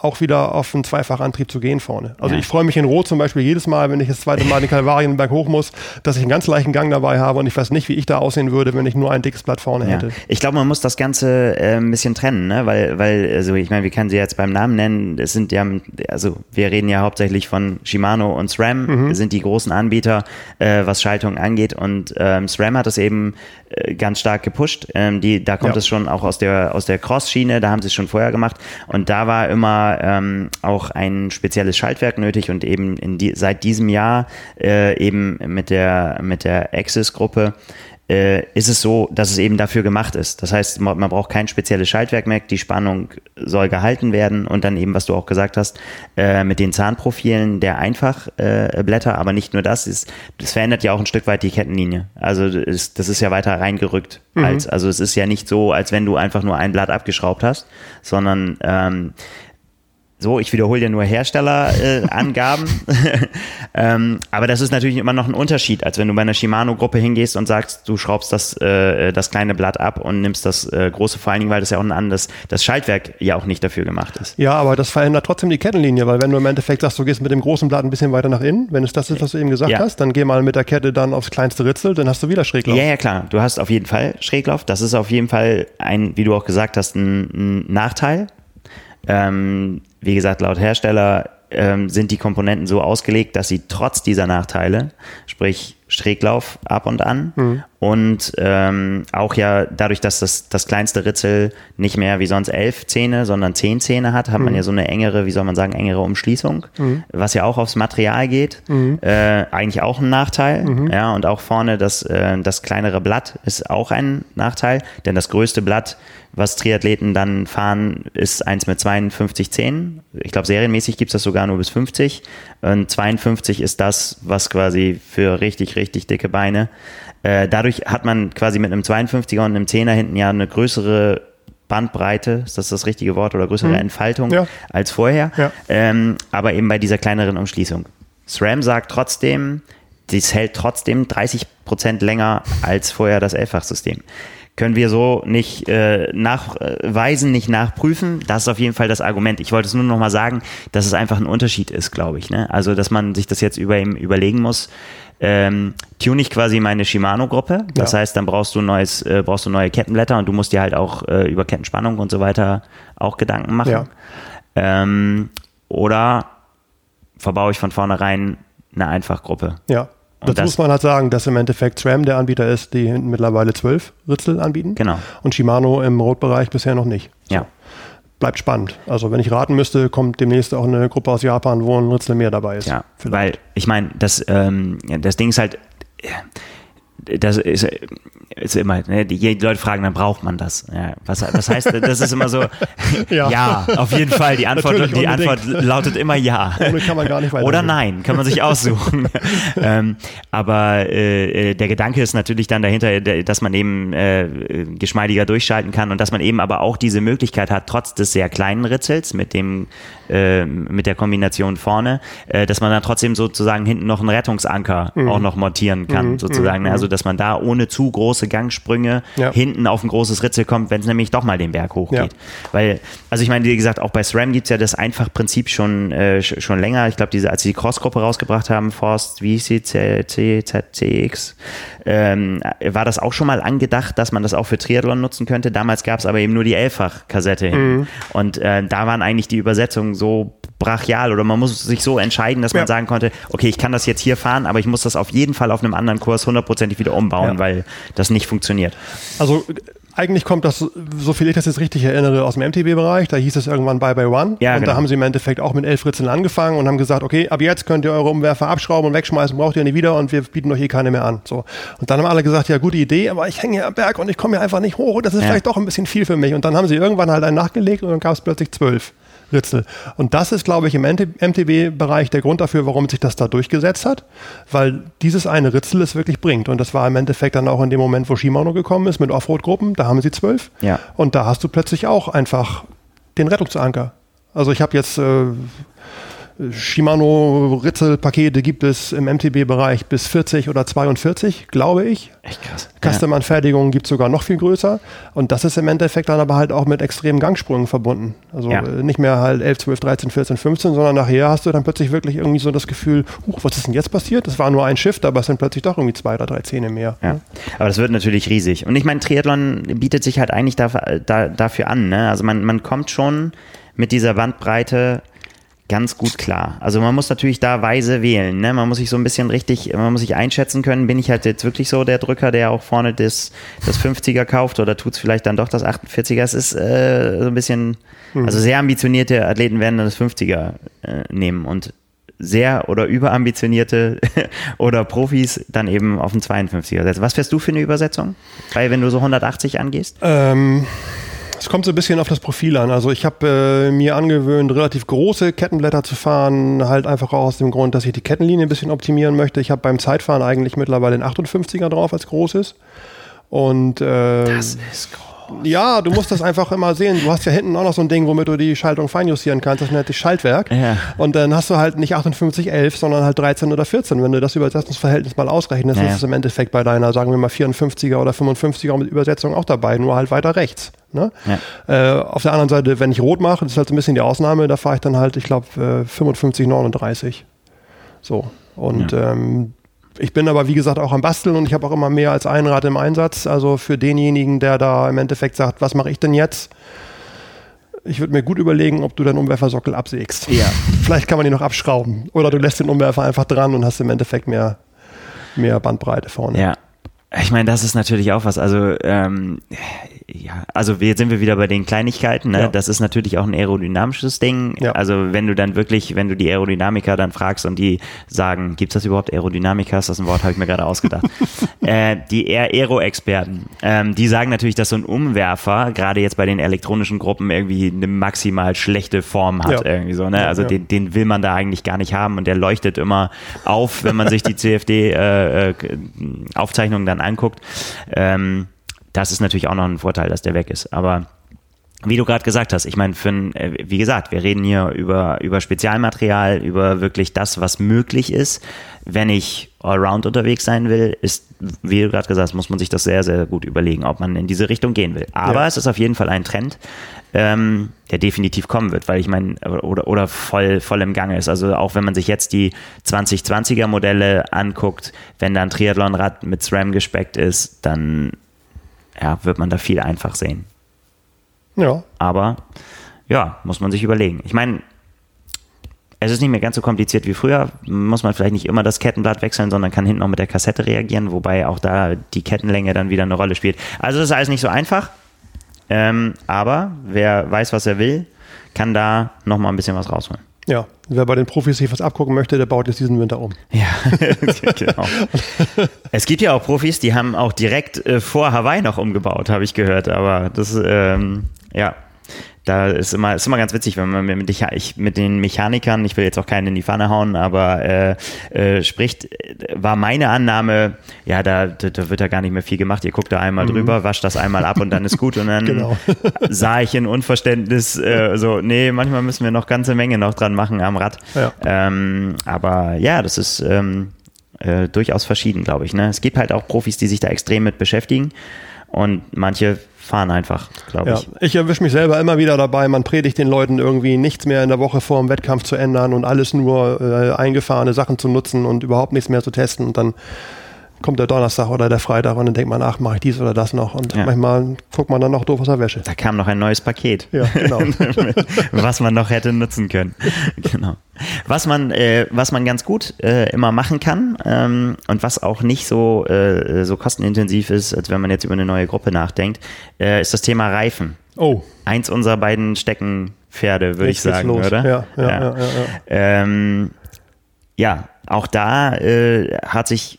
auch wieder auf einen Zweifachantrieb zu gehen vorne. Also ja. ich freue mich in Rot zum Beispiel jedes Mal, wenn ich das zweite Mal den Kalvarienberg hoch muss, dass ich einen ganz leichten Gang dabei habe und ich weiß nicht, wie ich da aussehen würde, wenn ich nur ein dickes Blatt vorne ja. hätte. Ich glaube, man muss das Ganze äh, ein bisschen trennen, ne? weil, weil, also ich meine, wir können sie jetzt beim Namen nennen, es sind ja, also wir reden ja hauptsächlich von Shimano und SRAM, mhm. sind die großen Anbieter, äh, was Schaltung angeht und ähm, SRAM hat es eben äh, ganz stark gepusht. Ähm, die, da kommt ja. es schon auch aus der, aus der Cross-Schiene, da haben sie es schon vorher gemacht und da war immer ähm, auch ein spezielles Schaltwerk nötig und eben die, seit diesem Jahr äh, eben mit der, mit der Axis-Gruppe äh, ist es so, dass es eben dafür gemacht ist. Das heißt, man, braucht kein spezielles Schaltwerk mehr, die Spannung soll gehalten werden und dann eben, was du auch gesagt hast, äh, mit den Zahnprofilen der Einfachblätter, äh, aber nicht nur das, ist, das verändert ja auch ein Stück weit die Kettenlinie. Also das, das ist ja weiter reingerückt. Mhm. Als, also es ist ja nicht so, als wenn du einfach nur ein Blatt abgeschraubt hast, sondern ähm, so, ich wiederhole ja nur Herstellerangaben. Äh, ähm, aber das ist natürlich immer noch ein Unterschied, als wenn du bei einer Shimano-Gruppe hingehst und sagst, du schraubst das, äh, das kleine Blatt ab und nimmst das äh, große, vor allen Dingen, weil das ja auch ein anderes, das Schaltwerk ja auch nicht dafür gemacht ist. Ja, aber das verändert trotzdem die Kettenlinie, weil wenn du im Endeffekt sagst, du gehst mit dem großen Blatt ein bisschen weiter nach innen, wenn es das ist, was du eben gesagt ja. hast, dann geh mal mit der Kette dann aufs kleinste Ritzel, dann hast du wieder Schräglauf. Ja, ja, klar. Du hast auf jeden Fall Schräglauf. Das ist auf jeden Fall ein, wie du auch gesagt hast, ein, ein Nachteil. Ähm, wie gesagt, laut Hersteller ähm, sind die Komponenten so ausgelegt, dass sie trotz dieser Nachteile, sprich Schräglauf ab und an. Mhm. Und ähm, auch ja dadurch, dass das, das kleinste Ritzel nicht mehr wie sonst elf Zähne, sondern zehn Zähne hat, hat mhm. man ja so eine engere, wie soll man sagen, engere Umschließung, mhm. was ja auch aufs Material geht. Mhm. Äh, eigentlich auch ein Nachteil. Mhm. Ja, und auch vorne das, äh, das kleinere Blatt ist auch ein Nachteil, denn das größte Blatt was Triathleten dann fahren, ist eins mit 52 Zähnen. Ich glaube, serienmäßig gibt es das sogar nur bis 50. Und 52 ist das, was quasi für richtig, richtig dicke Beine. Äh, dadurch hat man quasi mit einem 52er und einem 10er hinten ja eine größere Bandbreite, ist das das richtige Wort, oder größere mhm. Entfaltung ja. als vorher. Ja. Ähm, aber eben bei dieser kleineren Umschließung. SRAM sagt trotzdem, dies hält trotzdem 30 Prozent länger als vorher das Elffachsystem können wir so nicht äh, nachweisen, nicht nachprüfen. Das ist auf jeden Fall das Argument. Ich wollte es nur noch mal sagen, dass es einfach ein Unterschied ist, glaube ich. Ne? Also, dass man sich das jetzt über ihm überlegen muss. Ähm, tune ich quasi meine Shimano-Gruppe. Das ja. heißt, dann brauchst du neues, äh, brauchst du neue Kettenblätter und du musst dir halt auch äh, über Kettenspannung und so weiter auch Gedanken machen. Ja. Ähm, oder verbaue ich von vornherein eine Einfachgruppe. Ja. Das, das, muss man halt sagen, dass im Endeffekt SRAM der Anbieter ist, die mittlerweile zwölf Ritzel anbieten. Genau. Und Shimano im Rotbereich bisher noch nicht. So. Ja. Bleibt spannend. Also wenn ich raten müsste, kommt demnächst auch eine Gruppe aus Japan, wo ein Ritzel mehr dabei ist. Ja, vielleicht. weil ich meine, das, ähm, das Ding ist halt, das ist, ist immer, ne, die, die, Leute fragen, dann braucht man das. Ja, was, was heißt, das ist immer so, ja. ja auf jeden Fall. Die Antwort, die Antwort lautet immer ja. Ohne kann man gar nicht Oder nein, kann man sich aussuchen. ähm, aber äh, der Gedanke ist natürlich dann dahinter, dass man eben äh, geschmeidiger durchschalten kann und dass man eben aber auch diese Möglichkeit hat, trotz des sehr kleinen Ritzels mit dem äh, mit der Kombination vorne, äh, dass man dann trotzdem sozusagen hinten noch einen Rettungsanker mhm. auch noch montieren kann, mhm. sozusagen. Mhm. Also dass man da ohne zu große Gangsprünge ja. hinten auf ein großes Ritzel kommt, wenn es nämlich doch mal den Berg hochgeht. Ja. Weil, also ich meine, wie gesagt, auch bei SRAM gibt es ja das Einfachprinzip schon, äh, schon länger. Ich glaube, diese, als sie die Cross-Gruppe rausgebracht haben, Forst, hieß ZCX, ähm, war das auch schon mal angedacht, dass man das auch für Triathlon nutzen könnte. Damals gab es aber eben nur die Elffach-Kassette hin. Mhm. Und äh, da waren eigentlich die Übersetzungen so brachial oder man muss sich so entscheiden, dass man ja. sagen konnte, okay, ich kann das jetzt hier fahren, aber ich muss das auf jeden Fall auf einem anderen Kurs hundertprozentig wieder umbauen, ja. weil das nicht funktioniert. Also eigentlich kommt das, so viel ich das jetzt richtig erinnere, aus dem MTB-Bereich. Da hieß es irgendwann Bye by One. Ja, und genau. da haben sie im Endeffekt auch mit elf Ritzeln angefangen und haben gesagt, okay, ab jetzt könnt ihr eure Umwerfer abschrauben und wegschmeißen, braucht ihr nie wieder und wir bieten euch eh keine mehr an. So. Und dann haben alle gesagt, ja, gute Idee, aber ich hänge hier am Berg und ich komme hier einfach nicht hoch und das ist ja. vielleicht doch ein bisschen viel für mich. Und dann haben sie irgendwann halt einen nachgelegt und dann gab es plötzlich zwölf. Ritzel. Und das ist, glaube ich, im MTB-Bereich der Grund dafür, warum sich das da durchgesetzt hat, weil dieses eine Ritzel es wirklich bringt. Und das war im Endeffekt dann auch in dem Moment, wo Shimano gekommen ist mit Offroad-Gruppen, da haben sie zwölf. Ja. Und da hast du plötzlich auch einfach den Rettungsanker. Also ich habe jetzt äh, Shimano-Ritzelpakete gibt es im MTB-Bereich bis 40 oder 42, glaube ich. Echt krass. Custom-Anfertigungen gibt es sogar noch viel größer. Und das ist im Endeffekt dann aber halt auch mit extremen Gangsprüngen verbunden. Also ja. Äh, nicht mehr halt 11, 12, 13, 14, 15, sondern nachher hast du dann plötzlich wirklich irgendwie so das Gefühl, huch, was ist denn jetzt passiert? Das war nur ein Shift, aber es sind plötzlich doch irgendwie zwei oder drei Zähne mehr. Ja. Aber das wird natürlich riesig. Und ich meine, Triathlon bietet sich halt eigentlich dafür, da, dafür an. Ne? Also man, man kommt schon mit dieser Bandbreite ganz gut klar. Also man muss natürlich da weise wählen. Ne? Man muss sich so ein bisschen richtig, man muss sich einschätzen können, bin ich halt jetzt wirklich so der Drücker, der auch vorne das, das 50er kauft oder tut es vielleicht dann doch das 48er. Es ist äh, so ein bisschen, mhm. also sehr ambitionierte Athleten werden dann das 50er äh, nehmen und sehr oder überambitionierte oder Profis dann eben auf den 52er setzen. Was fährst du für eine Übersetzung? Weil wenn du so 180 angehst? Ähm es kommt so ein bisschen auf das Profil an. Also ich habe äh, mir angewöhnt, relativ große Kettenblätter zu fahren, halt einfach auch aus dem Grund, dass ich die Kettenlinie ein bisschen optimieren möchte. Ich habe beim Zeitfahren eigentlich mittlerweile den 58er drauf als großes. Und äh, das ist groß. Ja, du musst das einfach immer sehen. Du hast ja hinten auch noch so ein Ding, womit du die Schaltung feinjustieren kannst. Das nennt sich Schaltwerk. Ja. Und dann hast du halt nicht 58, 11, sondern halt 13 oder 14. Wenn du das Übersetzungsverhältnis mal ausrechnest, ja. ist es im Endeffekt bei deiner, sagen wir mal, 54er oder 55er mit Übersetzung auch dabei, nur halt weiter rechts. Ne? Ja. Äh, auf der anderen Seite, wenn ich rot mache, das ist halt so ein bisschen die Ausnahme, da fahre ich dann halt, ich glaube, äh, 55, 39. So. Und ja. ähm, ich bin aber, wie gesagt, auch am Basteln und ich habe auch immer mehr als ein Rad im Einsatz. Also für denjenigen, der da im Endeffekt sagt, was mache ich denn jetzt? Ich würde mir gut überlegen, ob du deinen Umwerfersockel absägst. Ja. Vielleicht kann man ihn noch abschrauben. Oder du lässt den Umwerfer einfach dran und hast im Endeffekt mehr, mehr Bandbreite vorne. Ja. Ich meine, das ist natürlich auch was. Also ähm, ja, also jetzt sind wir wieder bei den Kleinigkeiten. Ne? Ja. Das ist natürlich auch ein aerodynamisches Ding. Ja. Also wenn du dann wirklich, wenn du die Aerodynamiker dann fragst und die sagen, gibt es das überhaupt Aerodynamiker? Ist das ein Wort, habe ich mir gerade ausgedacht. äh, die Aero-Experten, ähm, die sagen natürlich, dass so ein Umwerfer gerade jetzt bei den elektronischen Gruppen irgendwie eine maximal schlechte Form hat. Ja. Irgendwie so, ne? Also den, den will man da eigentlich gar nicht haben und der leuchtet immer auf, wenn man sich die CFD-Aufzeichnungen äh, äh dann anguckt. Ähm, das ist natürlich auch noch ein Vorteil, dass der weg ist. Aber wie du gerade gesagt hast, ich meine, für ein, äh, wie gesagt, wir reden hier über, über Spezialmaterial, über wirklich das, was möglich ist. Wenn ich allround unterwegs sein will, ist, wie du gerade gesagt hast, muss man sich das sehr, sehr gut überlegen, ob man in diese Richtung gehen will. Aber ja. es ist auf jeden Fall ein Trend, ähm, der definitiv kommen wird, weil ich meine, oder, oder voll, voll im Gange ist. Also auch wenn man sich jetzt die 2020er Modelle anguckt, wenn da ein Triathlonrad mit SRAM gespeckt ist, dann ja, wird man da viel einfach sehen. Ja. Aber ja, muss man sich überlegen. Ich meine, es ist nicht mehr ganz so kompliziert wie früher. Muss man vielleicht nicht immer das Kettenblatt wechseln, sondern kann hinten auch mit der Kassette reagieren, wobei auch da die Kettenlänge dann wieder eine Rolle spielt. Also das ist alles nicht so einfach. Ähm, aber wer weiß, was er will, kann da nochmal ein bisschen was rausholen. Ja, wer bei den Profis sich was abgucken möchte, der baut jetzt diesen Winter um. Ja, genau. es gibt ja auch Profis, die haben auch direkt äh, vor Hawaii noch umgebaut, habe ich gehört. Aber das, ähm, ja, da ist immer, ist immer ganz witzig, wenn man mit, ich, mit den Mechanikern, ich will jetzt auch keinen in die Pfanne hauen, aber äh, äh, spricht, war meine Annahme, ja, da, da wird da gar nicht mehr viel gemacht. Ihr guckt da einmal mhm. drüber, wascht das einmal ab und dann ist gut. Und dann genau. sah ich in Unverständnis äh, so, nee, manchmal müssen wir noch ganze Menge noch dran machen am Rad. Ja. Ähm, aber ja, das ist ähm, äh, durchaus verschieden, glaube ich. Ne? Es gibt halt auch Profis, die sich da extrem mit beschäftigen. Und manche fahren einfach, glaube ich. Ja, ich erwische mich selber immer wieder dabei, man predigt den Leuten irgendwie nichts mehr in der Woche vor dem Wettkampf zu ändern und alles nur äh, eingefahrene Sachen zu nutzen und überhaupt nichts mehr zu testen und dann kommt der Donnerstag oder der Freitag und dann denkt man, ach, mache ich dies oder das noch. Und ja. manchmal guckt man dann noch doof aus der Wäsche. Da kam noch ein neues Paket. Ja, genau. was man noch hätte nutzen können. genau. Was man, äh, was man ganz gut äh, immer machen kann ähm, und was auch nicht so, äh, so kostenintensiv ist, als wenn man jetzt über eine neue Gruppe nachdenkt, äh, ist das Thema Reifen. Oh. Eins unserer beiden Steckenpferde, würde ich sagen, los. oder? Ja, ja, ja. ja, ja, ähm, auch da äh, hat sich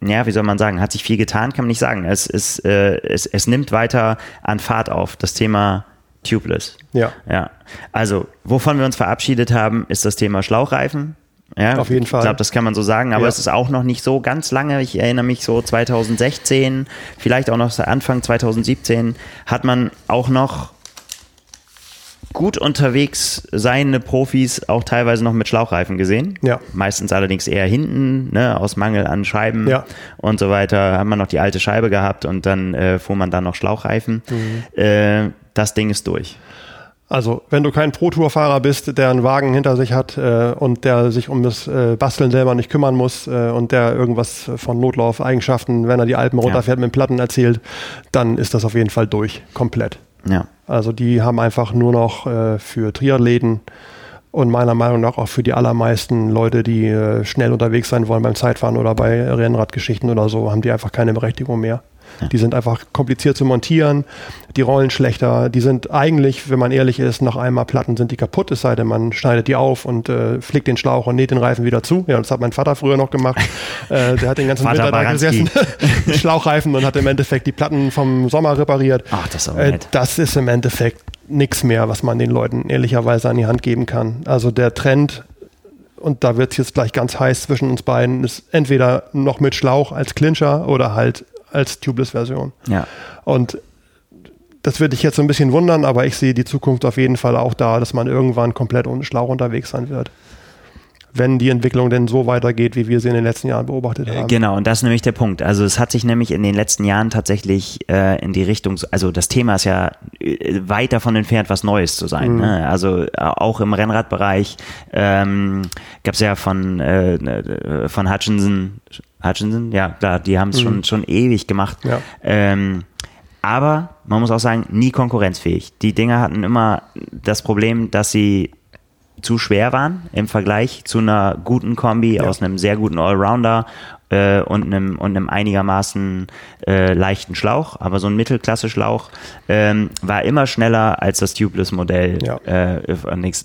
ja, wie soll man sagen, hat sich viel getan, kann man nicht sagen. Es, ist, äh, es, es nimmt weiter an Fahrt auf, das Thema Tubeless. Ja. ja. Also, wovon wir uns verabschiedet haben, ist das Thema Schlauchreifen. Ja, auf jeden Fall. Ich glaube, das kann man so sagen, aber ja. es ist auch noch nicht so ganz lange. Ich erinnere mich so 2016, vielleicht auch noch Anfang 2017, hat man auch noch gut unterwegs seiende Profis auch teilweise noch mit Schlauchreifen gesehen. Ja. Meistens allerdings eher hinten, ne, aus Mangel an Scheiben ja. und so weiter. Hat man noch die alte Scheibe gehabt und dann äh, fuhr man dann noch Schlauchreifen. Mhm. Äh, das Ding ist durch. Also, wenn du kein Pro-Tour-Fahrer bist, der einen Wagen hinter sich hat äh, und der sich um das äh, Basteln selber nicht kümmern muss äh, und der irgendwas von Notlaufeigenschaften, wenn er die Alpen runterfährt, ja. mit Platten erzählt, dann ist das auf jeden Fall durch, komplett. Ja. Also die haben einfach nur noch äh, für Triathleten und meiner Meinung nach auch für die allermeisten Leute, die äh, schnell unterwegs sein wollen beim Zeitfahren oder bei Rennradgeschichten oder so, haben die einfach keine Berechtigung mehr. Ja. Die sind einfach kompliziert zu montieren, die rollen schlechter, die sind eigentlich, wenn man ehrlich ist, nach einmal Platten sind die kaputt, es sei denn, man schneidet die auf und äh, flickt den Schlauch und näht den Reifen wieder zu. Ja, das hat mein Vater früher noch gemacht. äh, der hat den ganzen Vater Winter da gesessen mit Schlauchreifen und hat im Endeffekt die Platten vom Sommer repariert. Ach, das ist aber äh, Das ist im Endeffekt nichts mehr, was man den Leuten ehrlicherweise an die Hand geben kann. Also der Trend und da wird es jetzt gleich ganz heiß zwischen uns beiden, ist entweder noch mit Schlauch als Clincher oder halt als Tubeless-Version. Ja. Und das würde ich jetzt so ein bisschen wundern, aber ich sehe die Zukunft auf jeden Fall auch da, dass man irgendwann komplett ohne Schlauch unterwegs sein wird. Wenn die Entwicklung denn so weitergeht, wie wir sie in den letzten Jahren beobachtet haben. Genau, und das ist nämlich der Punkt. Also es hat sich nämlich in den letzten Jahren tatsächlich äh, in die Richtung, also das Thema ist ja äh, weit davon entfernt, was Neues zu sein. Mhm. Ne? Also äh, auch im Rennradbereich ähm, gab es ja von, äh, äh, von Hutchinson Hutchinson, ja, klar, die haben es mhm. schon, schon ewig gemacht. Ja. Ähm, aber man muss auch sagen, nie konkurrenzfähig. Die Dinger hatten immer das Problem, dass sie zu schwer waren im Vergleich zu einer guten Kombi ja. aus einem sehr guten Allrounder äh, und einem und einem einigermaßen äh, leichten Schlauch, aber so ein Mittelklasse-Schlauch ähm, war immer schneller als das Tubeless-Modell. Ja. Äh,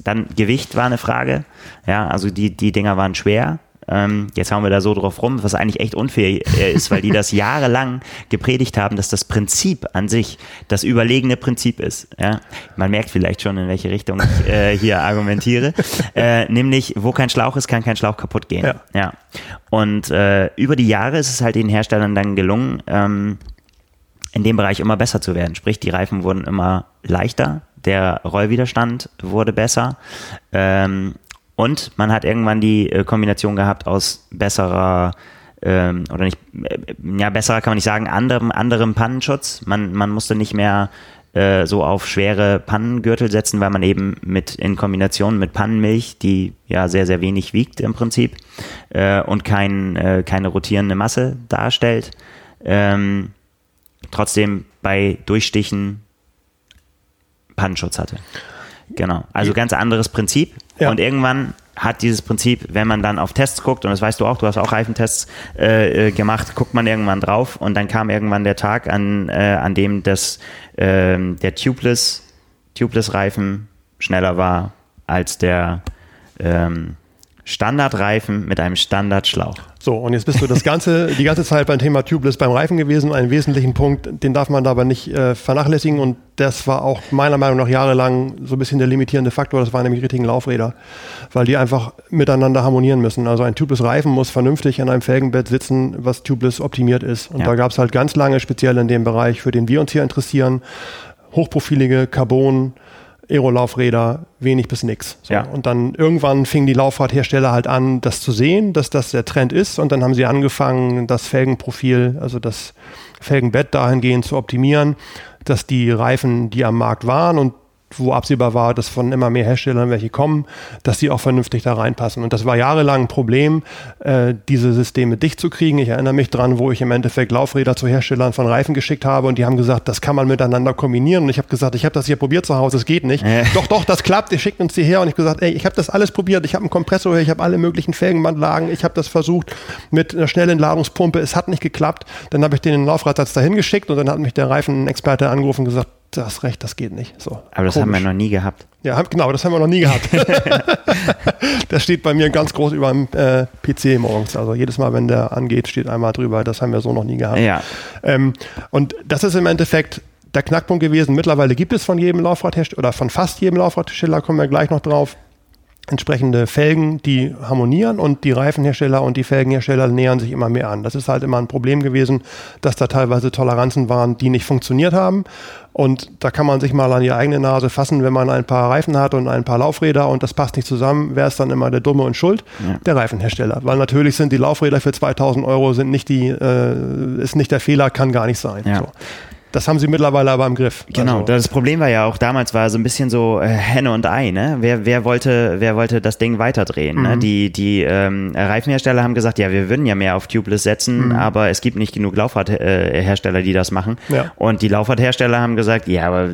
dann Gewicht war eine Frage. Ja, also die die Dinger waren schwer. Ähm, jetzt hauen wir da so drauf rum, was eigentlich echt unfair äh, ist, weil die das jahrelang gepredigt haben, dass das Prinzip an sich das überlegene Prinzip ist. Ja? Man merkt vielleicht schon, in welche Richtung ich äh, hier argumentiere. Äh, nämlich, wo kein Schlauch ist, kann kein Schlauch kaputt gehen. Ja. ja. Und äh, über die Jahre ist es halt den Herstellern dann gelungen, ähm, in dem Bereich immer besser zu werden. Sprich, die Reifen wurden immer leichter, der Rollwiderstand wurde besser. Ähm, und man hat irgendwann die äh, Kombination gehabt aus besserer ähm, oder nicht, äh, ja, besserer kann man nicht sagen, anderem, anderem Pannenschutz. Man, man musste nicht mehr äh, so auf schwere Pannengürtel setzen, weil man eben mit in Kombination mit Pannenmilch, die ja sehr, sehr wenig wiegt im Prinzip äh, und kein, äh, keine rotierende Masse darstellt, ähm, trotzdem bei Durchstichen Pannenschutz hatte. Genau. Also ganz anderes Prinzip. Ja. Und irgendwann hat dieses Prinzip, wenn man dann auf Tests guckt, und das weißt du auch, du hast auch Reifentests äh, äh, gemacht, guckt man irgendwann drauf und dann kam irgendwann der Tag, an, äh, an dem das, äh, der Tubeless, Tubeless-Reifen schneller war als der ähm, Standardreifen mit einem Standardschlauch. So, und jetzt bist du das ganze, die ganze Zeit beim Thema Tubeless beim Reifen gewesen. Einen wesentlichen Punkt, den darf man dabei nicht äh, vernachlässigen. Und das war auch meiner Meinung nach jahrelang so ein bisschen der limitierende Faktor. Das waren nämlich richtigen Laufräder, weil die einfach miteinander harmonieren müssen. Also ein Tubeless Reifen muss vernünftig an einem Felgenbett sitzen, was Tubeless optimiert ist. Und ja. da gab es halt ganz lange, speziell in dem Bereich, für den wir uns hier interessieren, hochprofilige Carbon, Aero-Laufräder wenig bis nix. So. Ja. Und dann irgendwann fingen die Laufradhersteller halt an, das zu sehen, dass das der Trend ist. Und dann haben sie angefangen, das Felgenprofil, also das Felgenbett dahingehend zu optimieren, dass die Reifen, die am Markt waren und wo absehbar war, dass von immer mehr Herstellern welche kommen, dass die auch vernünftig da reinpassen. Und das war jahrelang ein Problem, äh, diese Systeme dicht zu kriegen. Ich erinnere mich dran, wo ich im Endeffekt Laufräder zu Herstellern von Reifen geschickt habe und die haben gesagt, das kann man miteinander kombinieren. Und ich habe gesagt, ich habe das hier probiert zu Hause, es geht nicht. Äh. Doch, doch, das klappt, ihr schickt uns die her. Und ich habe gesagt, ey, ich habe das alles probiert. Ich habe einen Kompressor, ich habe alle möglichen Felgenbandlagen, ich habe das versucht mit einer schnellen Ladungspumpe, es hat nicht geklappt. Dann habe ich den Laufradsatz dahin geschickt und dann hat mich der Reifenexperte angerufen und gesagt, du hast recht, das geht nicht. So, aber das komisch. haben wir noch nie gehabt. Ja, genau, das haben wir noch nie gehabt. das steht bei mir ganz groß über dem äh, PC morgens. Also jedes Mal, wenn der angeht, steht einmal drüber, das haben wir so noch nie gehabt. Ja. Ähm, und das ist im Endeffekt der Knackpunkt gewesen. Mittlerweile gibt es von jedem Laufradhersteller oder von fast jedem Laufradhersteller, kommen wir gleich noch drauf, entsprechende Felgen, die harmonieren und die Reifenhersteller und die Felgenhersteller nähern sich immer mehr an. Das ist halt immer ein Problem gewesen, dass da teilweise Toleranzen waren, die nicht funktioniert haben. Und da kann man sich mal an die eigene Nase fassen, wenn man ein paar Reifen hat und ein paar Laufräder und das passt nicht zusammen, wer ist dann immer der Dumme und Schuld? Ja. Der Reifenhersteller. Weil natürlich sind die Laufräder für 2000 Euro sind nicht die, äh, ist nicht der Fehler, kann gar nicht sein. Ja. So. Das haben sie mittlerweile aber im Griff. Genau, also. das Problem war ja auch damals war so ein bisschen so äh, Henne und Ei, ne? Wer, wer, wollte, wer wollte das Ding weiterdrehen? Ne? Mhm. Ne? Die, die ähm, Reifenhersteller haben gesagt, ja, wir würden ja mehr auf Tubeless setzen, mhm. aber es gibt nicht genug Laufradhersteller, die das machen. Ja. Und die Laufradhersteller haben gesagt, ja, aber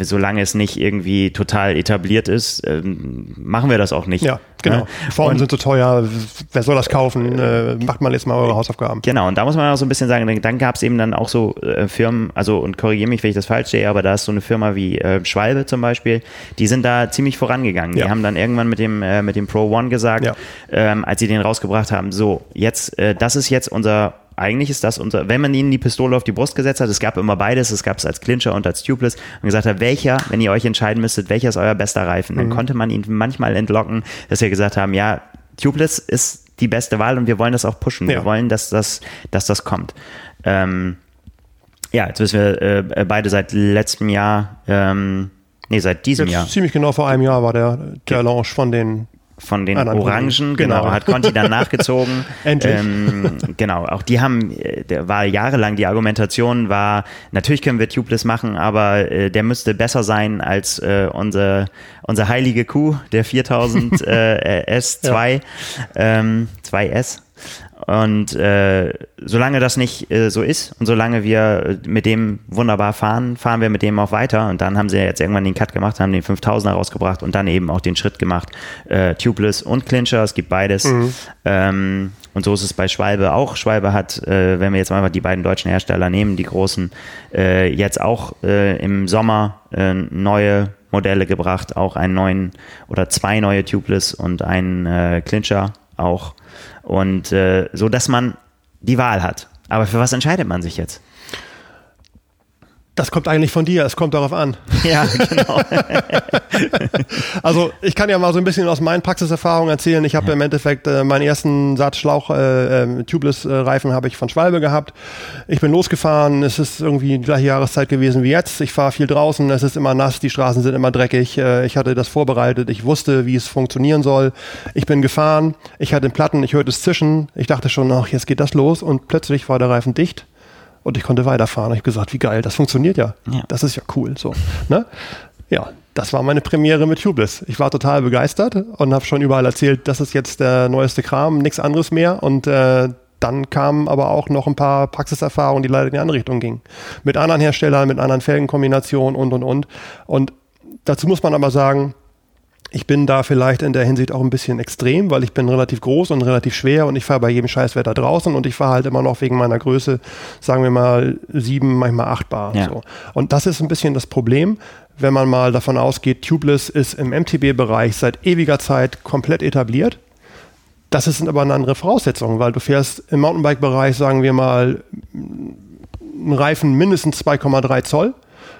solange es nicht irgendwie total etabliert ist, ähm, machen wir das auch nicht. Ja, genau. Ne? Formen sind so teuer, wer soll das kaufen? Äh, macht mal jetzt mal eure Hausaufgaben. Genau, und da muss man auch so ein bisschen sagen, dann, dann gab es eben dann auch so äh, Firmen, also und korrigiere mich, wenn ich das falsch sehe, aber da ist so eine Firma wie äh, Schwalbe zum Beispiel, die sind da ziemlich vorangegangen. Ja. Die haben dann irgendwann mit dem, äh, mit dem Pro One gesagt, ja. ähm, als sie den rausgebracht haben, so, jetzt, äh, das ist jetzt unser eigentlich ist das unser, wenn man ihnen die Pistole auf die Brust gesetzt hat, es gab immer beides, es gab es als Clincher und als Tubeless und gesagt hat, welcher, wenn ihr euch entscheiden müsstet, welcher ist euer bester Reifen, mhm. dann konnte man ihn manchmal entlocken, dass wir gesagt haben, ja, Tubeless ist die beste Wahl und wir wollen das auch pushen. Ja. Wir wollen, dass das, dass das kommt. Ähm, ja, jetzt wissen wir äh, beide seit letztem Jahr, ähm, nee, seit diesem jetzt Jahr. Ziemlich genau vor einem Jahr war der, der Launch von den von den Orangen, genau. genau, hat Conti dann nachgezogen. ähm, genau, auch die haben, äh, der war jahrelang die Argumentation war, natürlich können wir Tubeless machen, aber äh, der müsste besser sein als äh, unsere, unsere heilige Kuh, der 4000 äh, S2, ja. ähm, 2S. Und äh, solange das nicht äh, so ist und solange wir mit dem wunderbar fahren, fahren wir mit dem auch weiter. Und dann haben sie ja jetzt irgendwann den Cut gemacht, haben den 5000er rausgebracht und dann eben auch den Schritt gemacht, äh, Tubeless und Clincher, es gibt beides. Mhm. Ähm, und so ist es bei Schwalbe auch. Schwalbe hat, äh, wenn wir jetzt mal die beiden deutschen Hersteller nehmen, die großen, äh, jetzt auch äh, im Sommer äh, neue Modelle gebracht, auch einen neuen oder zwei neue Tubeless und einen äh, Clincher auch. Und äh, so, dass man die Wahl hat. Aber für was entscheidet man sich jetzt? Das kommt eigentlich von dir, es kommt darauf an. Ja, genau. also ich kann ja mal so ein bisschen aus meinen Praxiserfahrungen erzählen. Ich habe ja. im Endeffekt äh, meinen ersten Satz Schlauch, äh, äh, Tubeless-Reifen habe ich von Schwalbe gehabt. Ich bin losgefahren, es ist irgendwie die gleiche Jahreszeit gewesen wie jetzt. Ich fahre viel draußen, es ist immer nass, die Straßen sind immer dreckig. Äh, ich hatte das vorbereitet, ich wusste, wie es funktionieren soll. Ich bin gefahren, ich hatte den Platten, ich hörte es zischen. Ich dachte schon, ach, jetzt geht das los und plötzlich war der Reifen dicht und ich konnte weiterfahren. Ich habe gesagt, wie geil, das funktioniert ja. ja. Das ist ja cool. So, ne? Ja, das war meine Premiere mit Tubeless. Ich war total begeistert und habe schon überall erzählt, das ist jetzt der neueste Kram, nichts anderes mehr. Und äh, dann kamen aber auch noch ein paar Praxiserfahrungen, die leider in die andere Richtung gingen. Mit anderen Herstellern, mit anderen Felgenkombinationen und und und. Und dazu muss man aber sagen, ich bin da vielleicht in der Hinsicht auch ein bisschen extrem, weil ich bin relativ groß und relativ schwer und ich fahre bei jedem Scheißwetter draußen und ich fahre halt immer noch wegen meiner Größe, sagen wir mal, sieben, manchmal acht Bar. Ja. So. Und das ist ein bisschen das Problem, wenn man mal davon ausgeht, Tubeless ist im MTB-Bereich seit ewiger Zeit komplett etabliert. Das sind aber eine andere Voraussetzung, weil du fährst im Mountainbike-Bereich, sagen wir mal, einen Reifen mindestens 2,3 Zoll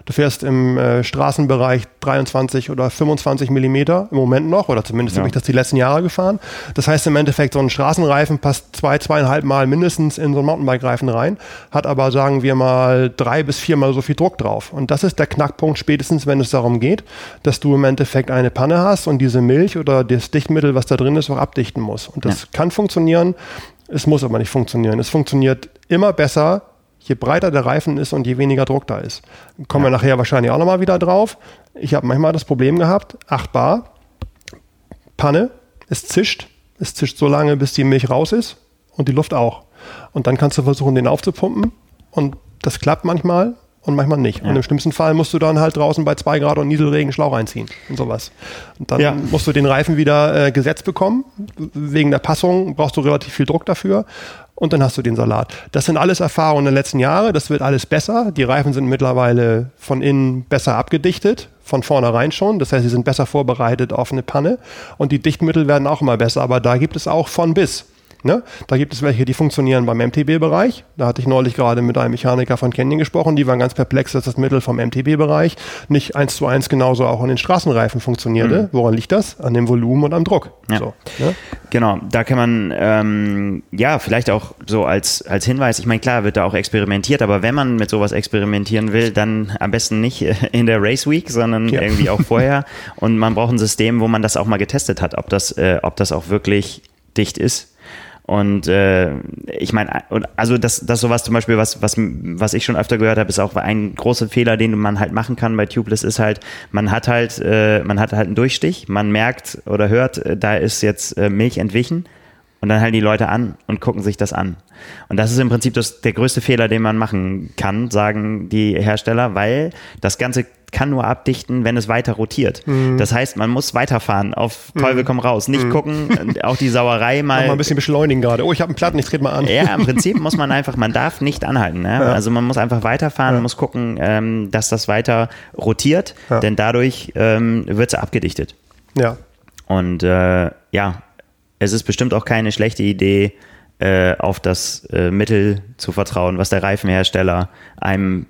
Du fährst im äh, Straßenbereich 23 oder 25 Millimeter im Moment noch, oder zumindest ja. habe ich das die letzten Jahre gefahren. Das heißt im Endeffekt, so ein Straßenreifen passt zwei, zweieinhalb Mal mindestens in so einen Mountainbike-Reifen rein, hat aber, sagen wir mal, drei bis viermal so viel Druck drauf. Und das ist der Knackpunkt spätestens, wenn es darum geht, dass du im Endeffekt eine Panne hast und diese Milch oder das Dichtmittel, was da drin ist, auch abdichten muss. Und das ja. kann funktionieren, es muss aber nicht funktionieren. Es funktioniert immer besser, je breiter der Reifen ist und je weniger Druck da ist. Kommen ja. wir nachher wahrscheinlich auch nochmal wieder drauf. Ich habe manchmal das Problem gehabt, 8 Bar, Panne, es zischt, es zischt so lange, bis die Milch raus ist und die Luft auch. Und dann kannst du versuchen, den aufzupumpen und das klappt manchmal und manchmal nicht. Ja. Und im schlimmsten Fall musst du dann halt draußen bei 2 Grad und Nieselregen Schlauch reinziehen und sowas. Und dann ja. musst du den Reifen wieder äh, gesetzt bekommen. Wegen der Passung brauchst du relativ viel Druck dafür und dann hast du den Salat. Das sind alles Erfahrungen der letzten Jahre. Das wird alles besser. Die Reifen sind mittlerweile von innen besser abgedichtet, von vornherein schon. Das heißt, sie sind besser vorbereitet auf eine Panne. Und die Dichtmittel werden auch immer besser. Aber da gibt es auch von bis. Ne? Da gibt es welche, die funktionieren beim MTB-Bereich. Da hatte ich neulich gerade mit einem Mechaniker von Canyon gesprochen. Die waren ganz perplex, dass das Mittel vom MTB-Bereich nicht eins zu eins genauso auch an den Straßenreifen funktionierte. Mhm. Woran liegt das? An dem Volumen und am Druck. Ja. So, ne? Genau, da kann man ähm, ja vielleicht auch so als, als Hinweis, ich meine, klar wird da auch experimentiert, aber wenn man mit sowas experimentieren will, dann am besten nicht in der Race Week, sondern ja. irgendwie auch vorher. und man braucht ein System, wo man das auch mal getestet hat, ob das, äh, ob das auch wirklich dicht ist. Und äh, ich meine, also das, das sowas zum Beispiel, was, was, was ich schon öfter gehört habe, ist auch ein großer Fehler, den man halt machen kann bei Tubeless, ist halt, man hat halt, äh, man hat halt einen Durchstich, man merkt oder hört, äh, da ist jetzt äh, Milch entwichen und dann halten die Leute an und gucken sich das an. Und das ist im Prinzip das, der größte Fehler, den man machen kann, sagen die Hersteller, weil das Ganze kann nur abdichten, wenn es weiter rotiert. Mhm. Das heißt, man muss weiterfahren, auf Teufel mhm. komm raus. Nicht mhm. gucken, auch die Sauerei mal. mal ein bisschen beschleunigen gerade. Oh, ich habe einen Platten, ich trete mal an. Ja, im Prinzip muss man einfach, man darf nicht anhalten. Ne? Ja. Also man muss einfach weiterfahren, ja. muss gucken, ähm, dass das weiter rotiert, ja. denn dadurch ähm, wird es abgedichtet. Ja. Und äh, ja, es ist bestimmt auch keine schlechte Idee, äh, auf das äh, Mittel zu vertrauen, was der Reifenhersteller einem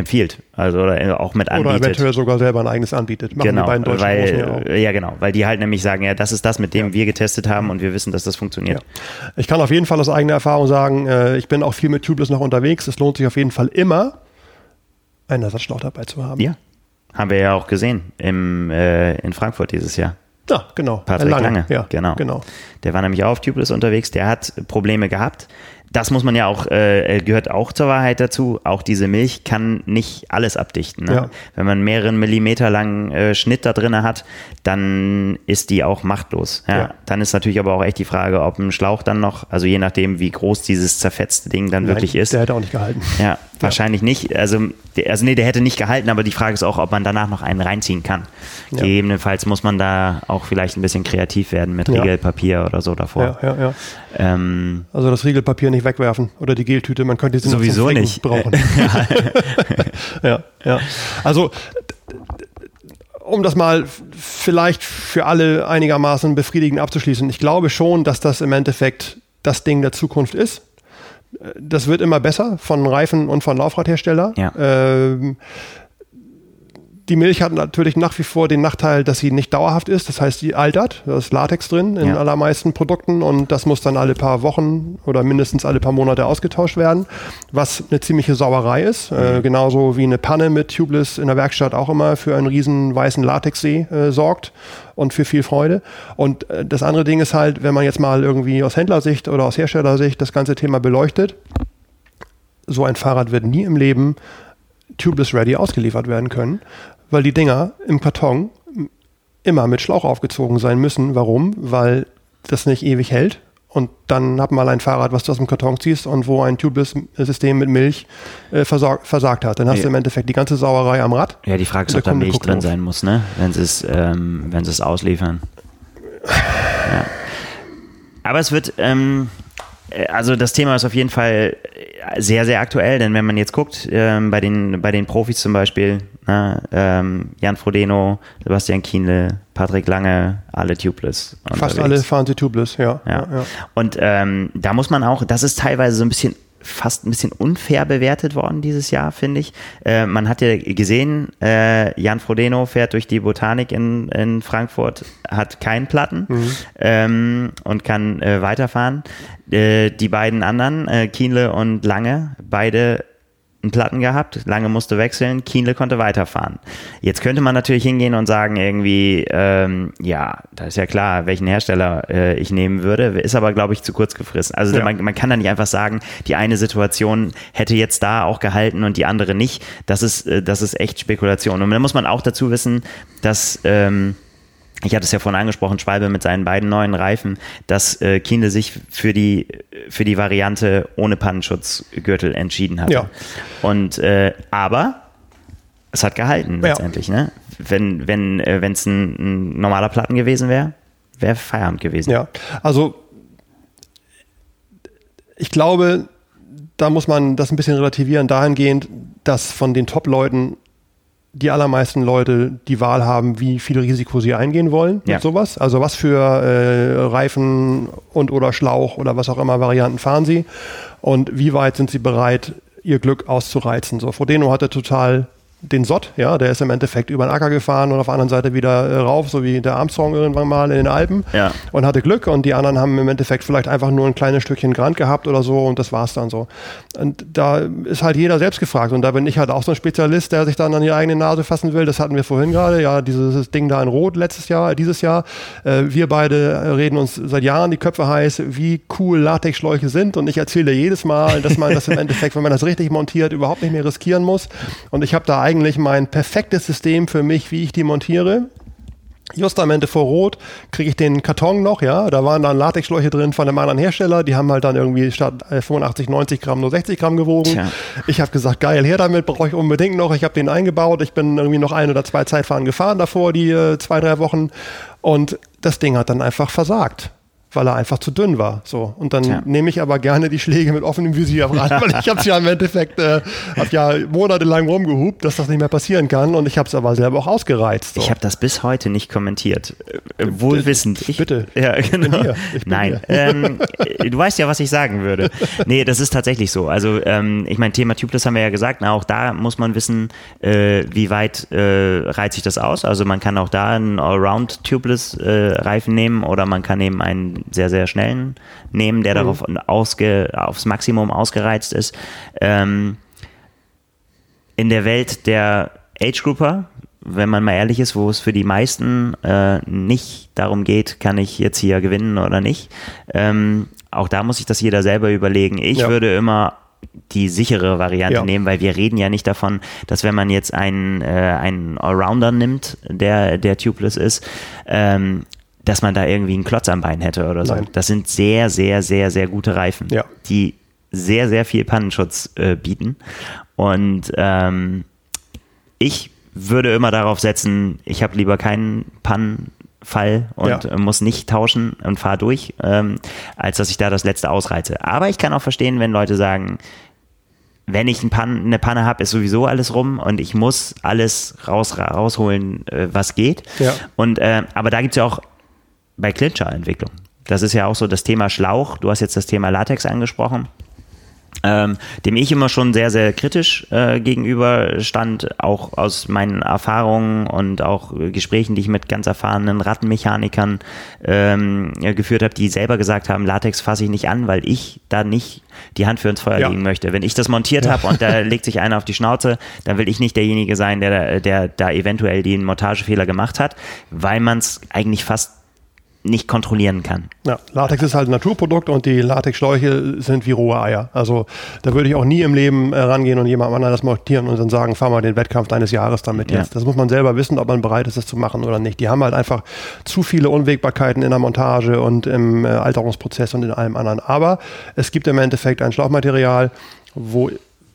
empfiehlt, also oder auch mit anbietet. Oder eventuell sogar selber ein eigenes anbietet. Machen genau, die beiden deutschen weil, ja, auch. ja genau, weil die halt nämlich sagen, ja, das ist das, mit dem ja. wir getestet haben und wir wissen, dass das funktioniert. Ja. Ich kann auf jeden Fall aus eigener Erfahrung sagen, äh, ich bin auch viel mit Tubeless noch unterwegs. Es lohnt sich auf jeden Fall immer, einen Ersatzschlauch dabei zu haben. Ja, haben wir ja auch gesehen im, äh, in Frankfurt dieses Jahr. Ja, genau. Patrick Lange, Lange. Ja, genau. genau. Der war nämlich auch auf Tubeless unterwegs, der hat Probleme gehabt das muss man ja auch, äh, gehört auch zur Wahrheit dazu. Auch diese Milch kann nicht alles abdichten. Ne? Ja. Wenn man mehreren Millimeter langen äh, Schnitt da drin hat, dann ist die auch machtlos. Ja? Ja. Dann ist natürlich aber auch echt die Frage, ob ein Schlauch dann noch, also je nachdem, wie groß dieses zerfetzte Ding dann wirklich Nein, ist. Der hätte auch nicht gehalten. Ja, wahrscheinlich nicht. Also, der, also nee, der hätte nicht gehalten, aber die Frage ist auch, ob man danach noch einen reinziehen kann. Ja. Gegebenenfalls muss man da auch vielleicht ein bisschen kreativ werden mit Ja. Riegelpapier oder so davor. Ja, ja, ja. Ähm, Also das Riegelpapier nicht wegwerfen oder die Geltüte, man könnte sie Sowieso nicht. brauchen. ja, ja. Also um das mal vielleicht für alle einigermaßen befriedigend abzuschließen, ich glaube schon, dass das im Endeffekt das Ding der Zukunft ist. Das wird immer besser von Reifen und von Laufradhersteller. Ja. Ähm, die Milch hat natürlich nach wie vor den Nachteil, dass sie nicht dauerhaft ist. Das heißt, sie altert. Da ist Latex drin in Ja. allermeisten Produkten und das muss dann alle paar Wochen oder mindestens alle paar Monate ausgetauscht werden, was eine ziemliche Sauerei ist. Äh, genauso wie eine Panne mit Tubeless in der Werkstatt auch immer für einen riesen weißen Latexsee äh, sorgt und für viel Freude. Und äh, das andere Ding ist halt, wenn man jetzt mal irgendwie aus Händlersicht oder aus Herstellersicht das ganze Thema beleuchtet, so ein Fahrrad wird nie im Leben tubeless ready ausgeliefert werden können, weil die Dinger im Karton immer mit Schlauch aufgezogen sein müssen. Warum? Weil das nicht ewig hält. Und dann hat man mal ein Fahrrad, was du aus dem Karton ziehst und wo ein Tubeless-System mit Milch äh, versag, versagt hat. Dann hast Ja. du im Endeffekt die ganze Sauerei am Rad. ja, die Frage ist, ob da Milch drin drauf. sein muss, ne? Wenn sie es, ähm, wenn sie es ausliefern. Ja. Aber es wird, ähm, äh, also das Thema ist auf jeden Fall sehr, sehr aktuell, denn wenn man jetzt guckt, ähm, bei, den, bei den Profis zum Beispiel, ne, ähm, Jan Frodeno, Sebastian Kienle, Patrick Lange, alle tubeless. Fast unterwegs. alle fahren sie tubeless, ja. Ja. Und ähm, da muss man auch, das ist teilweise so ein bisschen fast ein bisschen unfair bewertet worden dieses Jahr, finde ich. Äh, man hat ja gesehen, äh, Jan Frodeno fährt durch die Botanik in, in Frankfurt, hat keinen Platten ähm, und kann äh, weiterfahren. Äh, die beiden anderen, äh, Kienle und Lange, beide einen Platten gehabt, Lange musste wechseln, Kienle konnte weiterfahren. Jetzt könnte man natürlich hingehen und sagen irgendwie, ähm, ja, da ist ja klar, welchen Hersteller äh, ich nehmen würde, ist aber, glaube ich, zu kurz gefressen. Also Ja. man, man kann da nicht einfach sagen, die eine Situation hätte jetzt da auch gehalten und die andere nicht. Das ist, äh, das ist echt Spekulation. Und da muss man auch dazu wissen, dass ähm, ich hatte es ja vorhin angesprochen, Schwalbe mit seinen beiden neuen Reifen, dass äh, Kienle sich für die, für die Variante ohne Pannenschutzgürtel entschieden hatte. Ja. Und äh, aber es hat gehalten Ja. letztendlich. Ne? Wenn wenn äh, es ein, ein normaler Platten gewesen wäre, wäre Feierabend gewesen. Ja, also ich glaube, da muss man das ein bisschen relativieren dahingehend, dass von den Top-Leuten die allermeisten Leute die Wahl haben, wie viel Risiko sie eingehen wollen Ja. mit sowas. Also was für äh, Reifen und oder Schlauch oder was auch immer Varianten fahren sie und wie weit sind sie bereit, ihr Glück auszureizen. So, Frodeno hatte total den Sott, ja, der ist im Endeffekt über den Acker gefahren und auf der anderen Seite wieder äh, rauf, so wie der Armstrong irgendwann mal in den Alpen Ja. und hatte Glück und die anderen haben im Endeffekt vielleicht einfach nur ein kleines Stückchen Grand gehabt oder so und das war's dann so. Und da ist halt jeder selbst gefragt und da bin ich halt auch so ein Spezialist, der sich dann an die eigene Nase fassen will. Das hatten wir vorhin gerade, ja, dieses Ding da in Rot letztes Jahr, dieses Jahr. Äh, wir beide reden uns seit Jahren die Köpfe heiß, wie cool Latexschläuche sind und ich erzähle jedes Mal, dass man das im Endeffekt, wenn man das richtig montiert, überhaupt nicht mehr riskieren muss und ich habe da eigentlich mein perfektes System für mich, wie ich die montiere. Justamente vor Rot kriege ich den Karton noch, ja. Da waren dann Latexschläuche drin von einem anderen Hersteller. Die haben halt dann irgendwie statt äh, 85, 90 Gramm nur 60 Gramm gewogen. Tja. Ich habe gesagt, geil, her damit, brauche ich unbedingt noch. Ich habe den eingebaut. Ich bin irgendwie noch ein oder zwei Zeitfahren gefahren davor, die äh, zwei, drei Wochen. Und das Ding hat dann einfach versagt. Weil er einfach zu dünn war. So. Und dann Tja. nehme ich aber gerne die Schläge mit offenem Visier ran, weil ich habe es ja im Endeffekt äh, hab ja monatelang rumgehupt, dass das nicht mehr passieren kann. Und ich habe es aber selber auch ausgereizt. So. Ich habe das bis heute nicht kommentiert. Äh, wohlwissend. Ich, Bitte. Ja, genau. Nein. Ähm, äh, du weißt ja, was ich sagen würde. Nee, das ist tatsächlich so. Also, ähm, ich meine, Thema Tubeless haben wir ja gesagt. Na, auch da muss man wissen, äh, wie weit äh, reizt sich das aus. Also, man kann auch da einen Allround Tubeless äh, Reifen nehmen oder man kann eben einen sehr, sehr schnellen nehmen, der darauf ausge, aufs Maximum ausgereizt ist. Ähm, in der Welt der Age Grouper wenn man mal ehrlich ist, wo es für die meisten äh, nicht darum geht, kann ich jetzt hier gewinnen oder nicht. Ähm, auch da muss sich das jeder selber überlegen. Ich ja. würde immer die sichere Variante ja. nehmen, weil wir reden ja nicht davon, dass wenn man jetzt einen, äh, einen Allrounder nimmt, der, der tubeless ist, ähm, dass man da irgendwie einen Klotz am Bein hätte oder so. Nein. Das sind sehr, sehr, sehr, sehr gute Reifen, ja. die sehr, sehr viel Pannenschutz äh, bieten. Und ähm, ich würde immer darauf setzen, ich habe lieber keinen Pannenfall und ja. muss nicht tauschen und fahre durch, ähm, als dass ich da das letzte ausreize. Aber ich kann auch verstehen, wenn Leute sagen, wenn ich ein Pan eine Panne habe, ist sowieso alles rum und ich muss alles raus, rausholen, äh, was geht. Ja. Und äh, aber da gibt es ja auch bei Clincher-Entwicklung. Das ist ja auch so das Thema Schlauch. Du hast jetzt das Thema Latex angesprochen ähm, dem ich immer schon sehr, sehr kritisch äh, gegenüber stand, auch aus meinen Erfahrungen und auch Gesprächen, die ich mit ganz erfahrenen Rattenmechanikern ähm, geführt habe, die selber gesagt haben, Latex fasse ich nicht an, weil ich da nicht die Hand für ins Feuer ja. legen möchte. Wenn ich das montiert ja. habe und da legt sich einer auf die Schnauze, dann will ich nicht derjenige sein, der, der da eventuell den Montagefehler gemacht hat, weil man es eigentlich fast nicht kontrollieren kann. Ja, Latex ist halt ein Naturprodukt und die Latexschläuche sind wie rohe Eier. Also da würde ich auch nie im Leben äh, rangehen und jemandem anderen das montieren und dann sagen, fahr mal den Wettkampf deines Jahres damit ja. jetzt. Das muss man selber wissen, ob man bereit ist, das zu machen oder nicht. Die haben halt einfach zu viele Unwägbarkeiten in der Montage und im äh, Alterungsprozess und in allem anderen. Aber es gibt im Endeffekt ein Schlauchmaterial, wo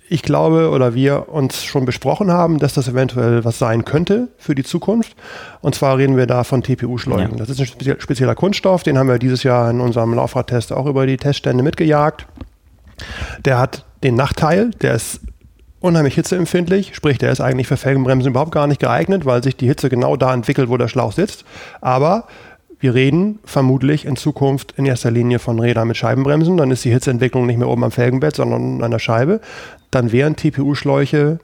ich glaube oder wir uns schon besprochen haben, dass das eventuell was sein könnte für die Zukunft. Und zwar reden wir da von TPU-Schläuchen. Ja. Das ist ein spezieller Kunststoff, den haben wir dieses Jahr in unserem Laufradtest auch über die Teststände mitgejagt. Der hat den Nachteil, der ist unheimlich hitzeempfindlich, sprich, der ist eigentlich für Felgenbremsen überhaupt gar nicht geeignet, weil sich die Hitze genau da entwickelt, wo der Schlauch sitzt. Aber wir reden vermutlich in Zukunft in erster Linie von Rädern mit Scheibenbremsen. Dann ist die Hitzeentwicklung nicht mehr oben am Felgenbett, sondern an der Scheibe. Dann wären TPU-Schläuche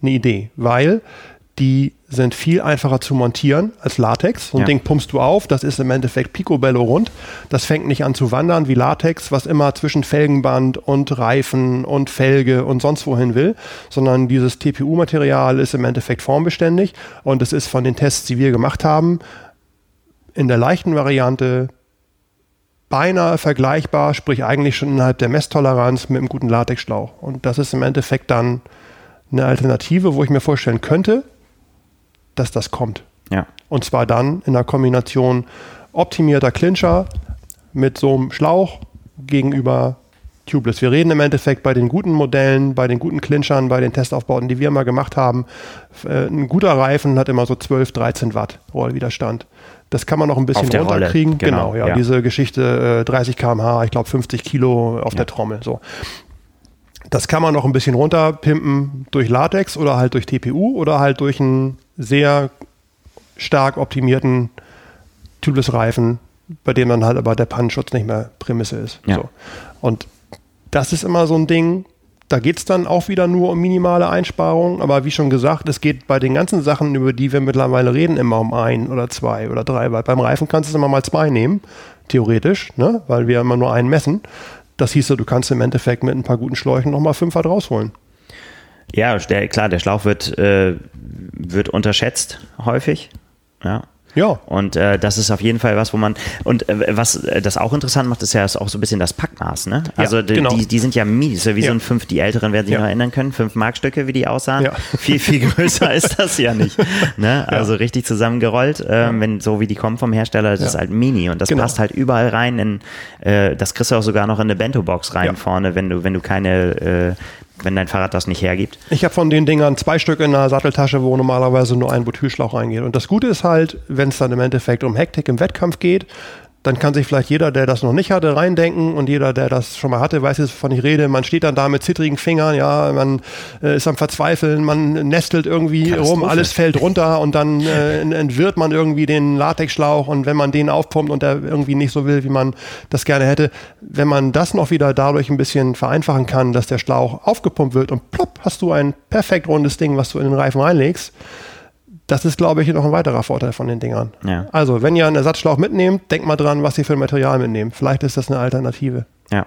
eine Idee, weil die sind viel einfacher zu montieren als Latex. So ein ja. Ding pumpst du auf, das ist im Endeffekt picobello rund. Das fängt nicht an zu wandern wie Latex, was immer zwischen Felgenband und Reifen und Felge und sonst wohin will, sondern dieses TPU-Material ist im Endeffekt formbeständig und es ist von den Tests, die wir gemacht haben, in der leichten Variante beinahe vergleichbar, sprich eigentlich schon innerhalb der Messtoleranz mit einem guten Latexschlauch. Und das ist im Endeffekt dann eine Alternative, wo ich mir vorstellen könnte, dass das kommt. Ja. Und zwar dann in der Kombination optimierter Clincher mit so einem Schlauch gegenüber Tubeless. Wir reden im Endeffekt bei den guten Modellen, bei den guten Clinchern, bei den Testaufbauten, die wir mal gemacht haben. Äh, ein guter Reifen hat immer so 12, 13 Watt Rollwiderstand. Das kann man noch ein bisschen runterkriegen. Genau, genau, ja, ja, Diese Geschichte äh, 30 km/h, ich glaube 50 Kilo auf ja. der Trommel. So. Das kann man noch ein bisschen runterpimpen durch Latex oder halt durch TPU oder halt durch einen sehr stark optimierten Tubeless-Reifen, bei dem dann halt aber der Pannenschutz nicht mehr Prämisse ist. Ja. So. Und das ist immer so ein Ding, da geht es dann auch wieder nur um minimale Einsparungen, aber wie schon gesagt, es geht bei den ganzen Sachen, über die wir mittlerweile reden, immer um ein oder zwei oder drei, weil beim Reifen kannst du es immer mal zwei nehmen, theoretisch, ne? weil wir immer nur einen messen. Das hieße, du kannst im Endeffekt mit ein paar guten Schläuchen nochmal fünf Watt rausholen. Ja, der, klar, der Schlauch wird, äh, wird unterschätzt häufig. Ja. Ja. Und äh, das ist auf jeden Fall was, wo man und äh, was äh, das auch interessant macht, ist ja auch so ein bisschen das Packmaß, ne? Also ja, genau. die, die sind ja mies, wie ja. so ein fünf, die Älteren werden sich ja. noch erinnern können, fünf Markstücke, wie die aussahen. Ja. Viel, viel größer ist das ja nicht. Ne? Also richtig zusammengerollt, ähm, wenn so wie die kommen vom Hersteller, das ist halt mini und das genau. passt halt überall rein in äh, das kriegst du auch sogar noch in eine Bento-Box rein vorne, wenn du, wenn du keine äh, wenn dein Fahrrad das nicht hergibt. Ich habe von den Dingern zwei Stück in der Satteltasche, wo normalerweise nur ein Butylschlauch reingeht. Und das Gute ist halt, wenn es dann im Endeffekt um Hektik im Wettkampf geht, dann kann sich vielleicht jeder, der das noch nicht hatte, reindenken und jeder, der das schon mal hatte, weiß jetzt, wovon ich rede. Man steht dann da mit zittrigen Fingern, ja, man äh, ist am Verzweifeln, man nestelt irgendwie rum, alles fällt runter und dann äh, entwirrt man irgendwie den Latexschlauch und wenn man den aufpumpt und der irgendwie nicht so will, wie man das gerne hätte, wenn man das noch wieder dadurch ein bisschen vereinfachen kann, dass der Schlauch aufgepumpt wird und plopp, hast du ein perfekt rundes Ding, was du in den Reifen reinlegst, das ist, glaube ich, noch ein weiterer Vorteil von den Dingern. Ja. Also, wenn ihr einen Ersatzschlauch mitnehmt, denkt mal dran, was ihr für ein Material mitnehmt. Vielleicht ist das eine Alternative. Ja.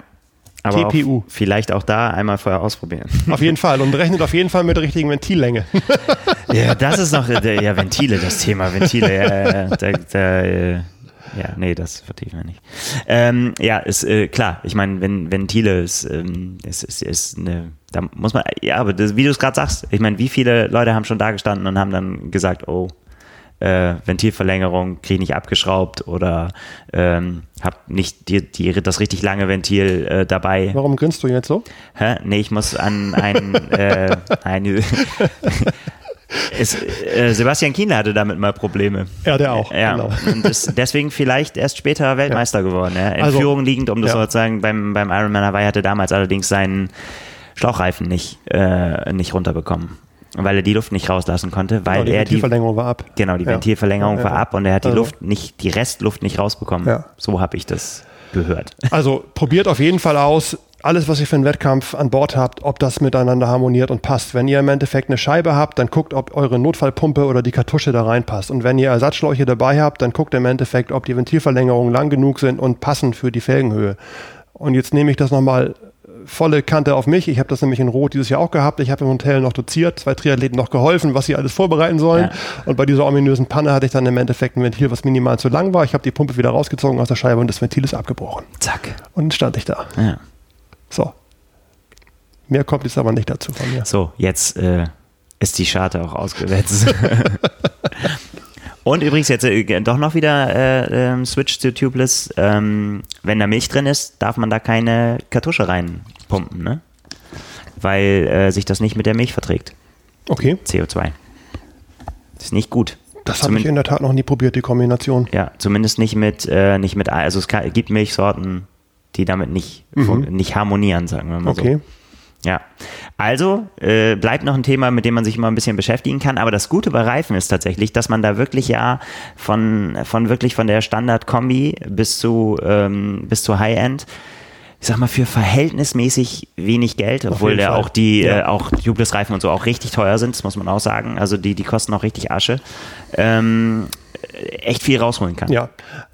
Aber TPU. Auch, vielleicht auch da einmal vorher ausprobieren. Auf jeden Fall und rechnet auf jeden Fall mit der richtigen Ventillänge. ja, das ist noch, ja, Ventile, das Thema, Ventile, ja, da, da, äh, ja, nee, das vertiefen wir nicht. Ähm, ja, ist äh, klar. Ich meine, wenn Ventile ist, ähm, ist, ist, ist eine, da muss man, ja, aber das, wie du es gerade sagst, ich meine, wie viele Leute haben schon da gestanden und haben dann gesagt, oh, äh, Ventilverlängerung kriege ich nicht abgeschraubt oder ähm, habe nicht die, die, das richtig lange Ventil äh, dabei. Warum grinst du jetzt so? Hä? Nee, ich muss an ein, äh, eine es, äh, Sebastian Kienle hatte damit mal Probleme. Ja, der auch. Ja, genau. und ist deswegen vielleicht erst später Weltmeister ja. geworden. Ja. In also, Führung liegend, um das ja. sozusagen beim, beim Ironman Hawaii hatte damals allerdings seinen Schlauchreifen nicht, äh, nicht runterbekommen weil er die Luft nicht rauslassen konnte, weil genau, die er Ventilverlängerung die, war ab. Genau, die ja. Ventilverlängerung ja, war ab und er hat die also. Luft nicht, die Restluft nicht rausbekommen. Ja. So habe ich das gehört. Also probiert auf jeden Fall aus, alles, was ihr für einen Wettkampf an Bord habt, ob das miteinander harmoniert und passt. Wenn ihr im Endeffekt eine Scheibe habt, dann guckt, ob eure Notfallpumpe oder die Kartusche da reinpasst. Und wenn ihr Ersatzschläuche dabei habt, dann guckt im Endeffekt, ob die Ventilverlängerungen lang genug sind und passend für die Felgenhöhe. Und jetzt nehme ich das nochmal volle Kante auf mich. Ich habe das nämlich in Rot dieses Jahr auch gehabt. Ich habe im Hotel noch doziert, zwei Triathleten noch geholfen, was sie alles vorbereiten sollen. Ja. Und bei dieser ominösen Panne hatte ich dann im Endeffekt ein Ventil, was minimal zu lang war. Ich habe die Pumpe wieder rausgezogen aus der Scheibe und das Ventil ist abgebrochen. Zack. Und dann stand ich da. Ja. So. Mehr kommt jetzt aber nicht dazu von mir. So, jetzt äh, ist die Scharte auch ausgewetzt. Und übrigens jetzt äh, doch noch wieder äh, ähm, Switch zu Tubeless. Ähm, wenn da Milch drin ist, darf man da keine Kartusche reinpumpen, ne? Weil äh, sich das nicht mit der Milch verträgt. Okay. CO2. Ist nicht gut. Das habe ich in der Tat noch nie probiert, die Kombination. Ja, zumindest nicht mit, äh, nicht mit, also es kann, gibt Milchsorten, die damit nicht, mhm. nicht harmonieren, sagen wir mal okay. so. Okay. Ja, also äh, bleibt noch ein Thema, mit dem man sich immer ein bisschen beschäftigen kann. Aber das Gute bei Reifen ist tatsächlich, dass man da wirklich ja von, von wirklich von der Standard-Kombi bis zu, ähm, bis zu High-End ich sag mal, für verhältnismäßig wenig Geld, obwohl der auch die, ja. äh, auch Tubeless-Reifen und so auch richtig teuer sind, das muss man auch sagen. Also die, die kosten auch richtig Asche. Ähm, echt viel rausholen kann. Ja,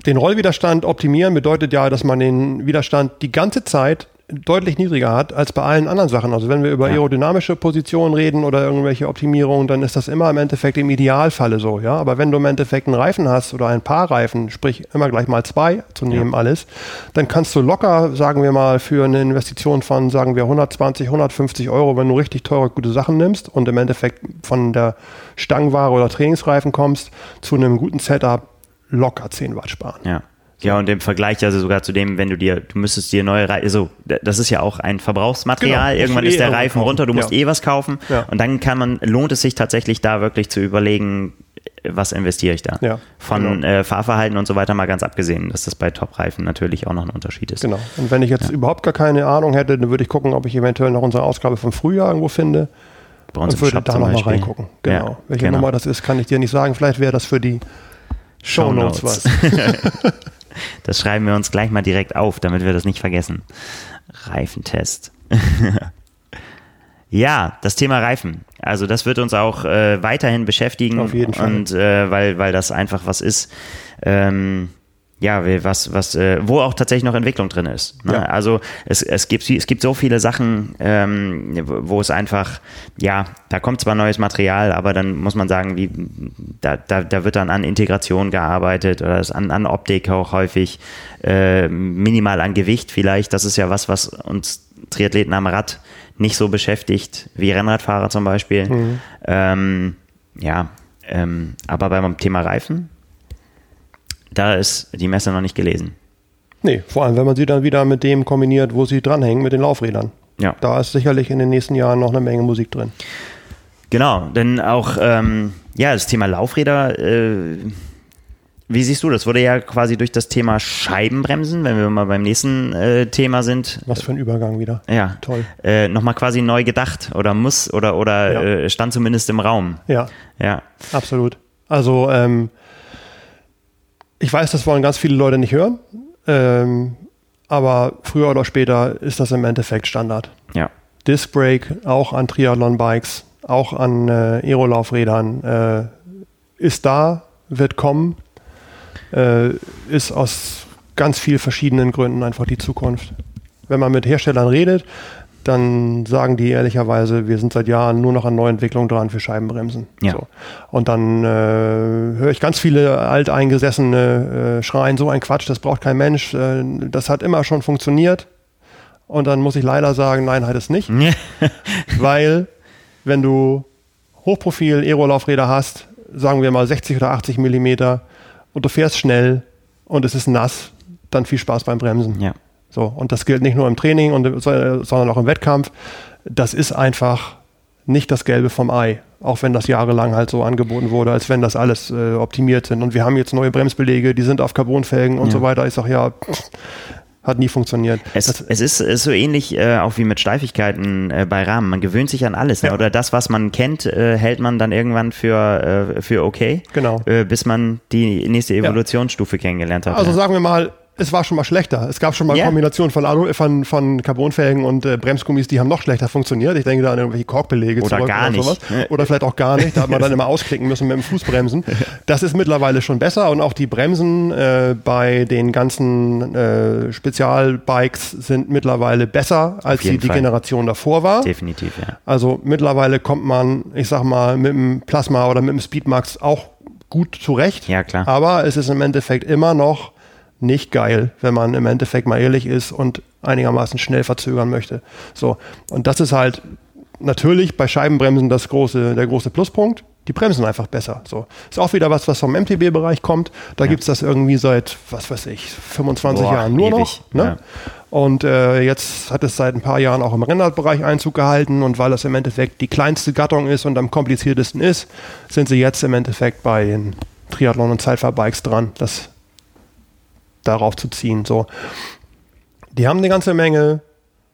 den Rollwiderstand optimieren bedeutet ja, dass man den Widerstand die ganze Zeit deutlich niedriger hat als bei allen anderen Sachen. Also wenn wir über aerodynamische Positionen reden oder irgendwelche Optimierungen, dann ist das immer im Endeffekt im Idealfalle so, ja. Aber wenn du im Endeffekt einen Reifen hast oder ein paar Reifen, sprich immer gleich mal zwei zu nehmen ja. alles, dann kannst du locker, sagen wir mal, für eine Investition von, sagen wir, 120, 150 Euro, wenn du richtig teure, gute Sachen nimmst und im Endeffekt von der Stangenware oder Trainingsreifen kommst, zu einem guten Setup locker 10 Watt sparen. Ja. Ja, und im Vergleich also sogar zu dem, wenn du dir, du müsstest dir neue Reifen, also das ist ja auch ein Verbrauchsmaterial. Genau, Irgendwann ist der eh Reifen runter, du musst ja. eh was kaufen. Ja. Und dann kann man, lohnt es sich tatsächlich da wirklich zu überlegen, was investiere ich da? Ja, Von genau. äh, Fahrverhalten und so weiter mal ganz abgesehen, dass das bei Top-Reifen natürlich auch noch ein Unterschied ist. Genau. Und wenn ich jetzt ja. überhaupt gar keine Ahnung hätte, dann würde ich gucken, ob ich eventuell noch unsere Ausgabe vom Frühjahr irgendwo finde. Bei uns und würde da nochmal reingucken. Genau. Ja, Welche genau. Nummer das ist, kann ich dir nicht sagen. Vielleicht wäre das für die Show Notes was. Das schreiben wir uns gleich mal direkt auf, damit wir das nicht vergessen. Reifentest. ja, das Thema Reifen. Also das wird uns auch äh, weiterhin beschäftigen. Auf jeden Fall. Und äh, weil, weil das einfach was ist. Ähm, ja, was, was, äh, wo auch tatsächlich noch Entwicklung drin ist. Ne? Ja. Also es, es, gibt, es gibt so viele Sachen, ähm, wo es einfach, ja, da kommt zwar neues Material, aber dann muss man sagen, wie, da, da, da wird dann an Integration gearbeitet oder an, an Optik auch häufig, äh, minimal an Gewicht vielleicht. Das ist ja was, was uns Triathleten am Rad nicht so beschäftigt, wie Rennradfahrer zum Beispiel. Mhm. Ähm, ja, ähm, aber beim Thema Reifen da ist die Messe noch nicht gelesen. Nee, vor allem, wenn man sie dann wieder mit dem kombiniert, wo sie dranhängen, mit den Laufrädern. Ja. Da ist sicherlich in den nächsten Jahren noch eine Menge Musik drin. Genau, denn auch ähm, ja, das Thema Laufräder, äh, wie siehst du das? Wurde ja quasi durch das Thema Scheibenbremsen, wenn wir mal beim nächsten äh, Thema sind. Was für ein Übergang wieder. Ja. Toll. Äh, Nochmal quasi neu gedacht oder muss oder, oder ja. äh, stand zumindest im Raum. Ja. Ja. Absolut. Also ähm, ich weiß, das wollen ganz viele Leute nicht hören, ähm, aber früher oder später ist das im Endeffekt Standard. Ja. Disc Brake auch an Triathlon-Bikes, auch an äh, Aerolaufrädern äh, ist da, wird kommen, äh, ist aus ganz vielen verschiedenen Gründen einfach die Zukunft. wenn man mit Herstellern redet, dann sagen die ehrlicherweise, wir sind seit Jahren nur noch an Neuentwicklung dran für Scheibenbremsen. Ja. So. Und dann äh, höre ich ganz viele alteingesessene äh, schreien, so ein Quatsch, das braucht kein Mensch, äh, das hat immer schon funktioniert. Und dann muss ich leider sagen, nein, hat es nicht. Weil, wenn du Hochprofil-Aerolaufräder hast, sagen wir mal 60 oder 80 Millimeter, und du fährst schnell und es ist nass, dann viel Spaß beim Bremsen. Ja. So, und das gilt nicht nur im Training, und, sondern auch im Wettkampf. Das ist einfach nicht das Gelbe vom Ei, auch wenn das jahrelang halt so angeboten wurde, als wenn das alles äh, optimiert sind. Und wir haben jetzt neue Bremsbelege, die sind auf Carbonfelgen und Ja. so weiter. Ich sage ja, pff, hat nie funktioniert. Es, es ist, ist so ähnlich äh, auch wie mit Steifigkeiten äh, bei Rahmen. Man gewöhnt sich an alles. Ne? Ja. Oder das, was man kennt, äh, hält man dann irgendwann für, äh, für okay. Genau. Äh, bis man die nächste Evolutionsstufe kennengelernt hat. Also ja. sagen wir mal, es war schon mal schlechter. Es gab schon mal Ja. Kombinationen von, Alu, von, von Carbonfelgen und äh, Bremsgummis, die haben noch schlechter funktioniert. Ich denke da an irgendwelche Korkbelege Oder gar nicht. sowas. Ja. Oder vielleicht auch gar nicht. Da hat man dann immer ausklicken müssen mit dem Fußbremsen. Das ist mittlerweile schon besser und auch die Bremsen äh, bei den ganzen äh, Spezialbikes sind mittlerweile besser, als sie die Fall. Generation davor war. Definitiv, ja. Also mittlerweile kommt man, ich sag mal, mit dem Plasma oder mit dem Speedmax auch gut zurecht. Ja, klar. Aber es ist im Endeffekt immer noch nicht geil, wenn man im Endeffekt mal ehrlich ist und einigermaßen schnell verzögern möchte. So. Und das ist halt natürlich bei Scheibenbremsen das große, der große Pluspunkt. Die bremsen einfach besser. So. Ist auch wieder was, was vom MTB-Bereich kommt. Da gibt's das irgendwie seit, was weiß ich, 25 Boah, Jahren nur ewig. noch. Ne? Ja. Und äh, jetzt hat es seit ein paar Jahren auch im Rennradbereich Einzug gehalten und weil das im Endeffekt die kleinste Gattung ist und am kompliziertesten ist, sind sie jetzt im Endeffekt bei den Triathlon- und Zeitfahrbikes dran, das darauf zu ziehen. So. Die haben eine ganze Menge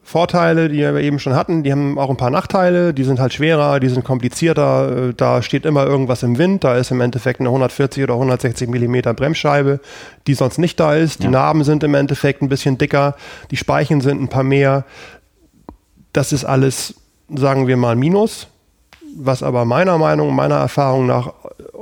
Vorteile, die wir eben schon hatten. Die haben auch ein paar Nachteile. Die sind halt schwerer, die sind komplizierter. Äh, Da steht immer irgendwas im Wind. Da ist im Endeffekt eine 140 oder 160 Millimeter Bremsscheibe, die sonst nicht da ist. Die Ja. Narben sind im Endeffekt ein bisschen dicker. Die Speichen sind ein paar mehr. Das ist alles, sagen wir mal, Minus. Was aber meiner Meinung, meiner Erfahrung nach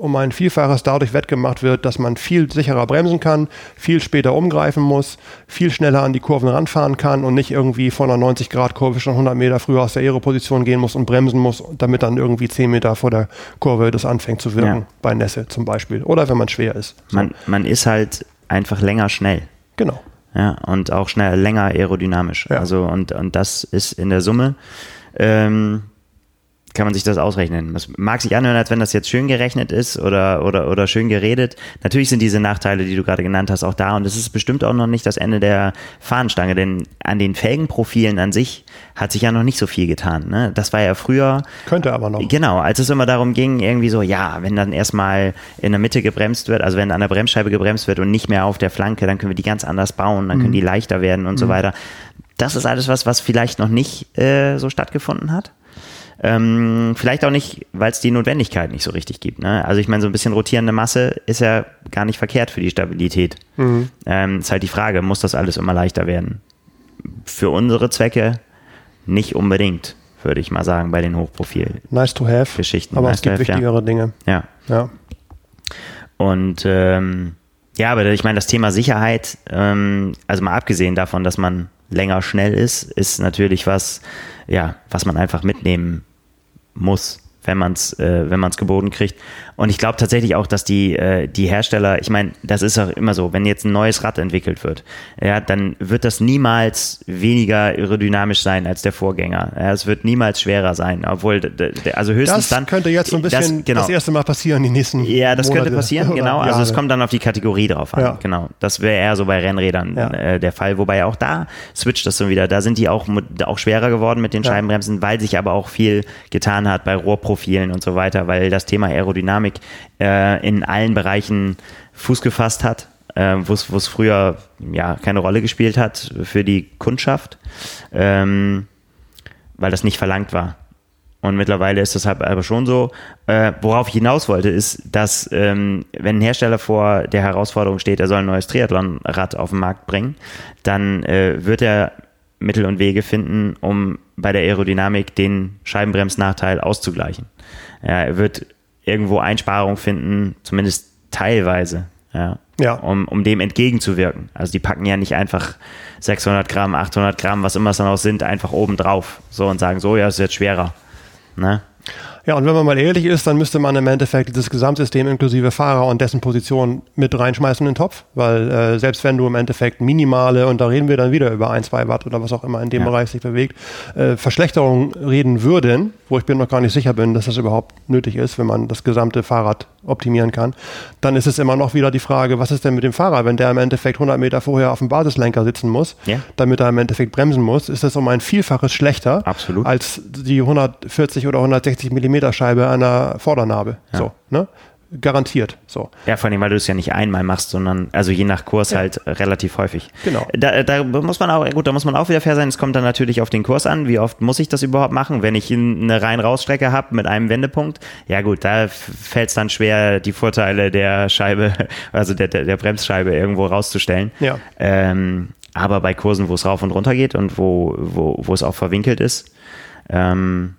um ein Vielfaches dadurch wettgemacht wird, dass man viel sicherer bremsen kann, viel später umgreifen muss, viel schneller an die Kurven ranfahren kann und nicht irgendwie von einer 90-Grad-Kurve schon 100 Meter früher aus der Aeroposition gehen muss und bremsen muss, damit dann irgendwie 10 Meter vor der Kurve das anfängt zu wirken, Ja. bei Nässe zum Beispiel. Oder wenn man schwer ist. So. Man, man ist halt einfach länger schnell. Genau. Ja, und auch schnell, länger aerodynamisch. Ja. Also, und, und das ist in der Summe, ähm, kann man sich das ausrechnen. Das mag sich anhören, als wenn das jetzt schön gerechnet ist oder, oder, oder schön geredet. Natürlich sind diese Nachteile, die du gerade genannt hast, auch da und es ist bestimmt auch noch nicht das Ende der Fahnenstange, denn an den Felgenprofilen an sich hat sich ja noch nicht so viel getan. Ne? Das war ja früher, Könnte aber noch. Genau, als es immer darum ging, irgendwie so, ja, wenn dann erstmal in der Mitte gebremst wird, also wenn an der Bremsscheibe gebremst wird und nicht mehr auf der Flanke, dann können wir die ganz anders bauen, dann können die leichter werden und so weiter. Das ist alles was, was vielleicht noch nicht äh, so stattgefunden hat. Ähm, vielleicht auch nicht, weil es die Notwendigkeit nicht so richtig gibt. Ne? Also ich meine, so ein bisschen rotierende Masse ist ja gar nicht verkehrt für die Stabilität. Ähm, ist halt die Frage, muss das alles immer leichter werden? Für unsere Zwecke nicht unbedingt, würde ich mal sagen, bei den Hochprofil. Nice to have. Geschichten, Aber nice es gibt have, ja. wichtigere Dinge. Ja. Ja. Und ähm, ja, aber ich meine, das Thema Sicherheit, ähm, also mal abgesehen davon, dass man länger schnell ist, ist natürlich was, ja, was man einfach mitnehmen muss, wenn man es äh, geboten kriegt. Und ich glaube tatsächlich auch, dass die, äh, die Hersteller, ich meine, das ist auch immer so, wenn jetzt ein neues Rad entwickelt wird, ja, dann wird das niemals weniger aerodynamisch sein als der Vorgänger. Ja, es wird niemals schwerer sein, obwohl, also höchstens Das dann. könnte jetzt so ein bisschen das, genau. das erste Mal passieren, die nächsten Ja, das Monate könnte passieren, genau. Also es kommt dann auf die Kategorie drauf an. Ja. Genau. Das wäre eher so bei Rennrädern Ja. äh, der Fall. Wobei auch da switcht das so wieder. Da sind die auch, auch schwerer geworden mit den. Scheibenbremsen, weil sich aber auch viel getan hat bei Rohrprofilen und so weiter, weil das Thema Aerodynamik äh, in allen Bereichen Fuß gefasst hat. Äh, wo es früher ja keine Rolle gespielt hat für die Kundschaft, ähm, weil das nicht verlangt war. Und mittlerweile ist das halt aber schon so. Äh, worauf ich hinaus wollte, ist, dass ähm, wenn ein Hersteller vor der Herausforderung steht, er soll ein neues Triathlonrad auf den Markt bringen, dann äh, wird er Mittel und Wege finden, um bei der Aerodynamik den Scheibenbremsnachteil auszugleichen. Er wird irgendwo Einsparungen finden, zumindest teilweise. Ja. Ja. Um, um dem entgegenzuwirken. Also die packen ja nicht einfach 600 Gramm, 800 Gramm, was immer es dann auch sind, einfach oben drauf. So und sagen, so, ja, ist jetzt schwerer. Ne? Ja, und wenn man mal ehrlich ist, dann müsste man im Endeffekt dieses Gesamtsystem inklusive Fahrer und dessen Position mit reinschmeißen in den Topf, weil äh, selbst wenn du im Endeffekt minimale, und da reden wir dann wieder über ein, zwei Watt oder was auch immer in dem Ja. Bereich sich bewegt, äh, Verschlechterung reden würden, wo ich mir noch gar nicht sicher bin, dass das überhaupt nötig ist, wenn man das gesamte Fahrrad optimieren kann, dann ist es immer noch wieder die Frage, was ist denn mit dem Fahrer, wenn der im Endeffekt 100 Meter vorher auf dem Basislenker sitzen muss, Ja. damit er im Endeffekt bremsen muss, ist das um ein Vielfaches schlechter Absolut. als die 140 oder 160 Millimeter Scheibe einer Vordernarbe. So, ne? Garantiert. So. Ja, vor allem, weil du es ja nicht einmal machst, sondern also je nach Kurs halt äh, relativ häufig. Genau. Da, da muss man auch, gut, da muss man auch wieder fair sein. Es kommt dann natürlich auf den Kurs an. Wie oft muss ich das überhaupt machen? Wenn ich eine Rein-Raus-Strecke habe mit einem Wendepunkt, ja gut, da fällt es dann schwer, die Vorteile der Scheibe, also der, der, der Bremsscheibe irgendwo rauszustellen. Ja. Ähm, aber bei Kursen, wo es rauf und runter geht und wo, wo, wo es auch verwinkelt ist, ähm,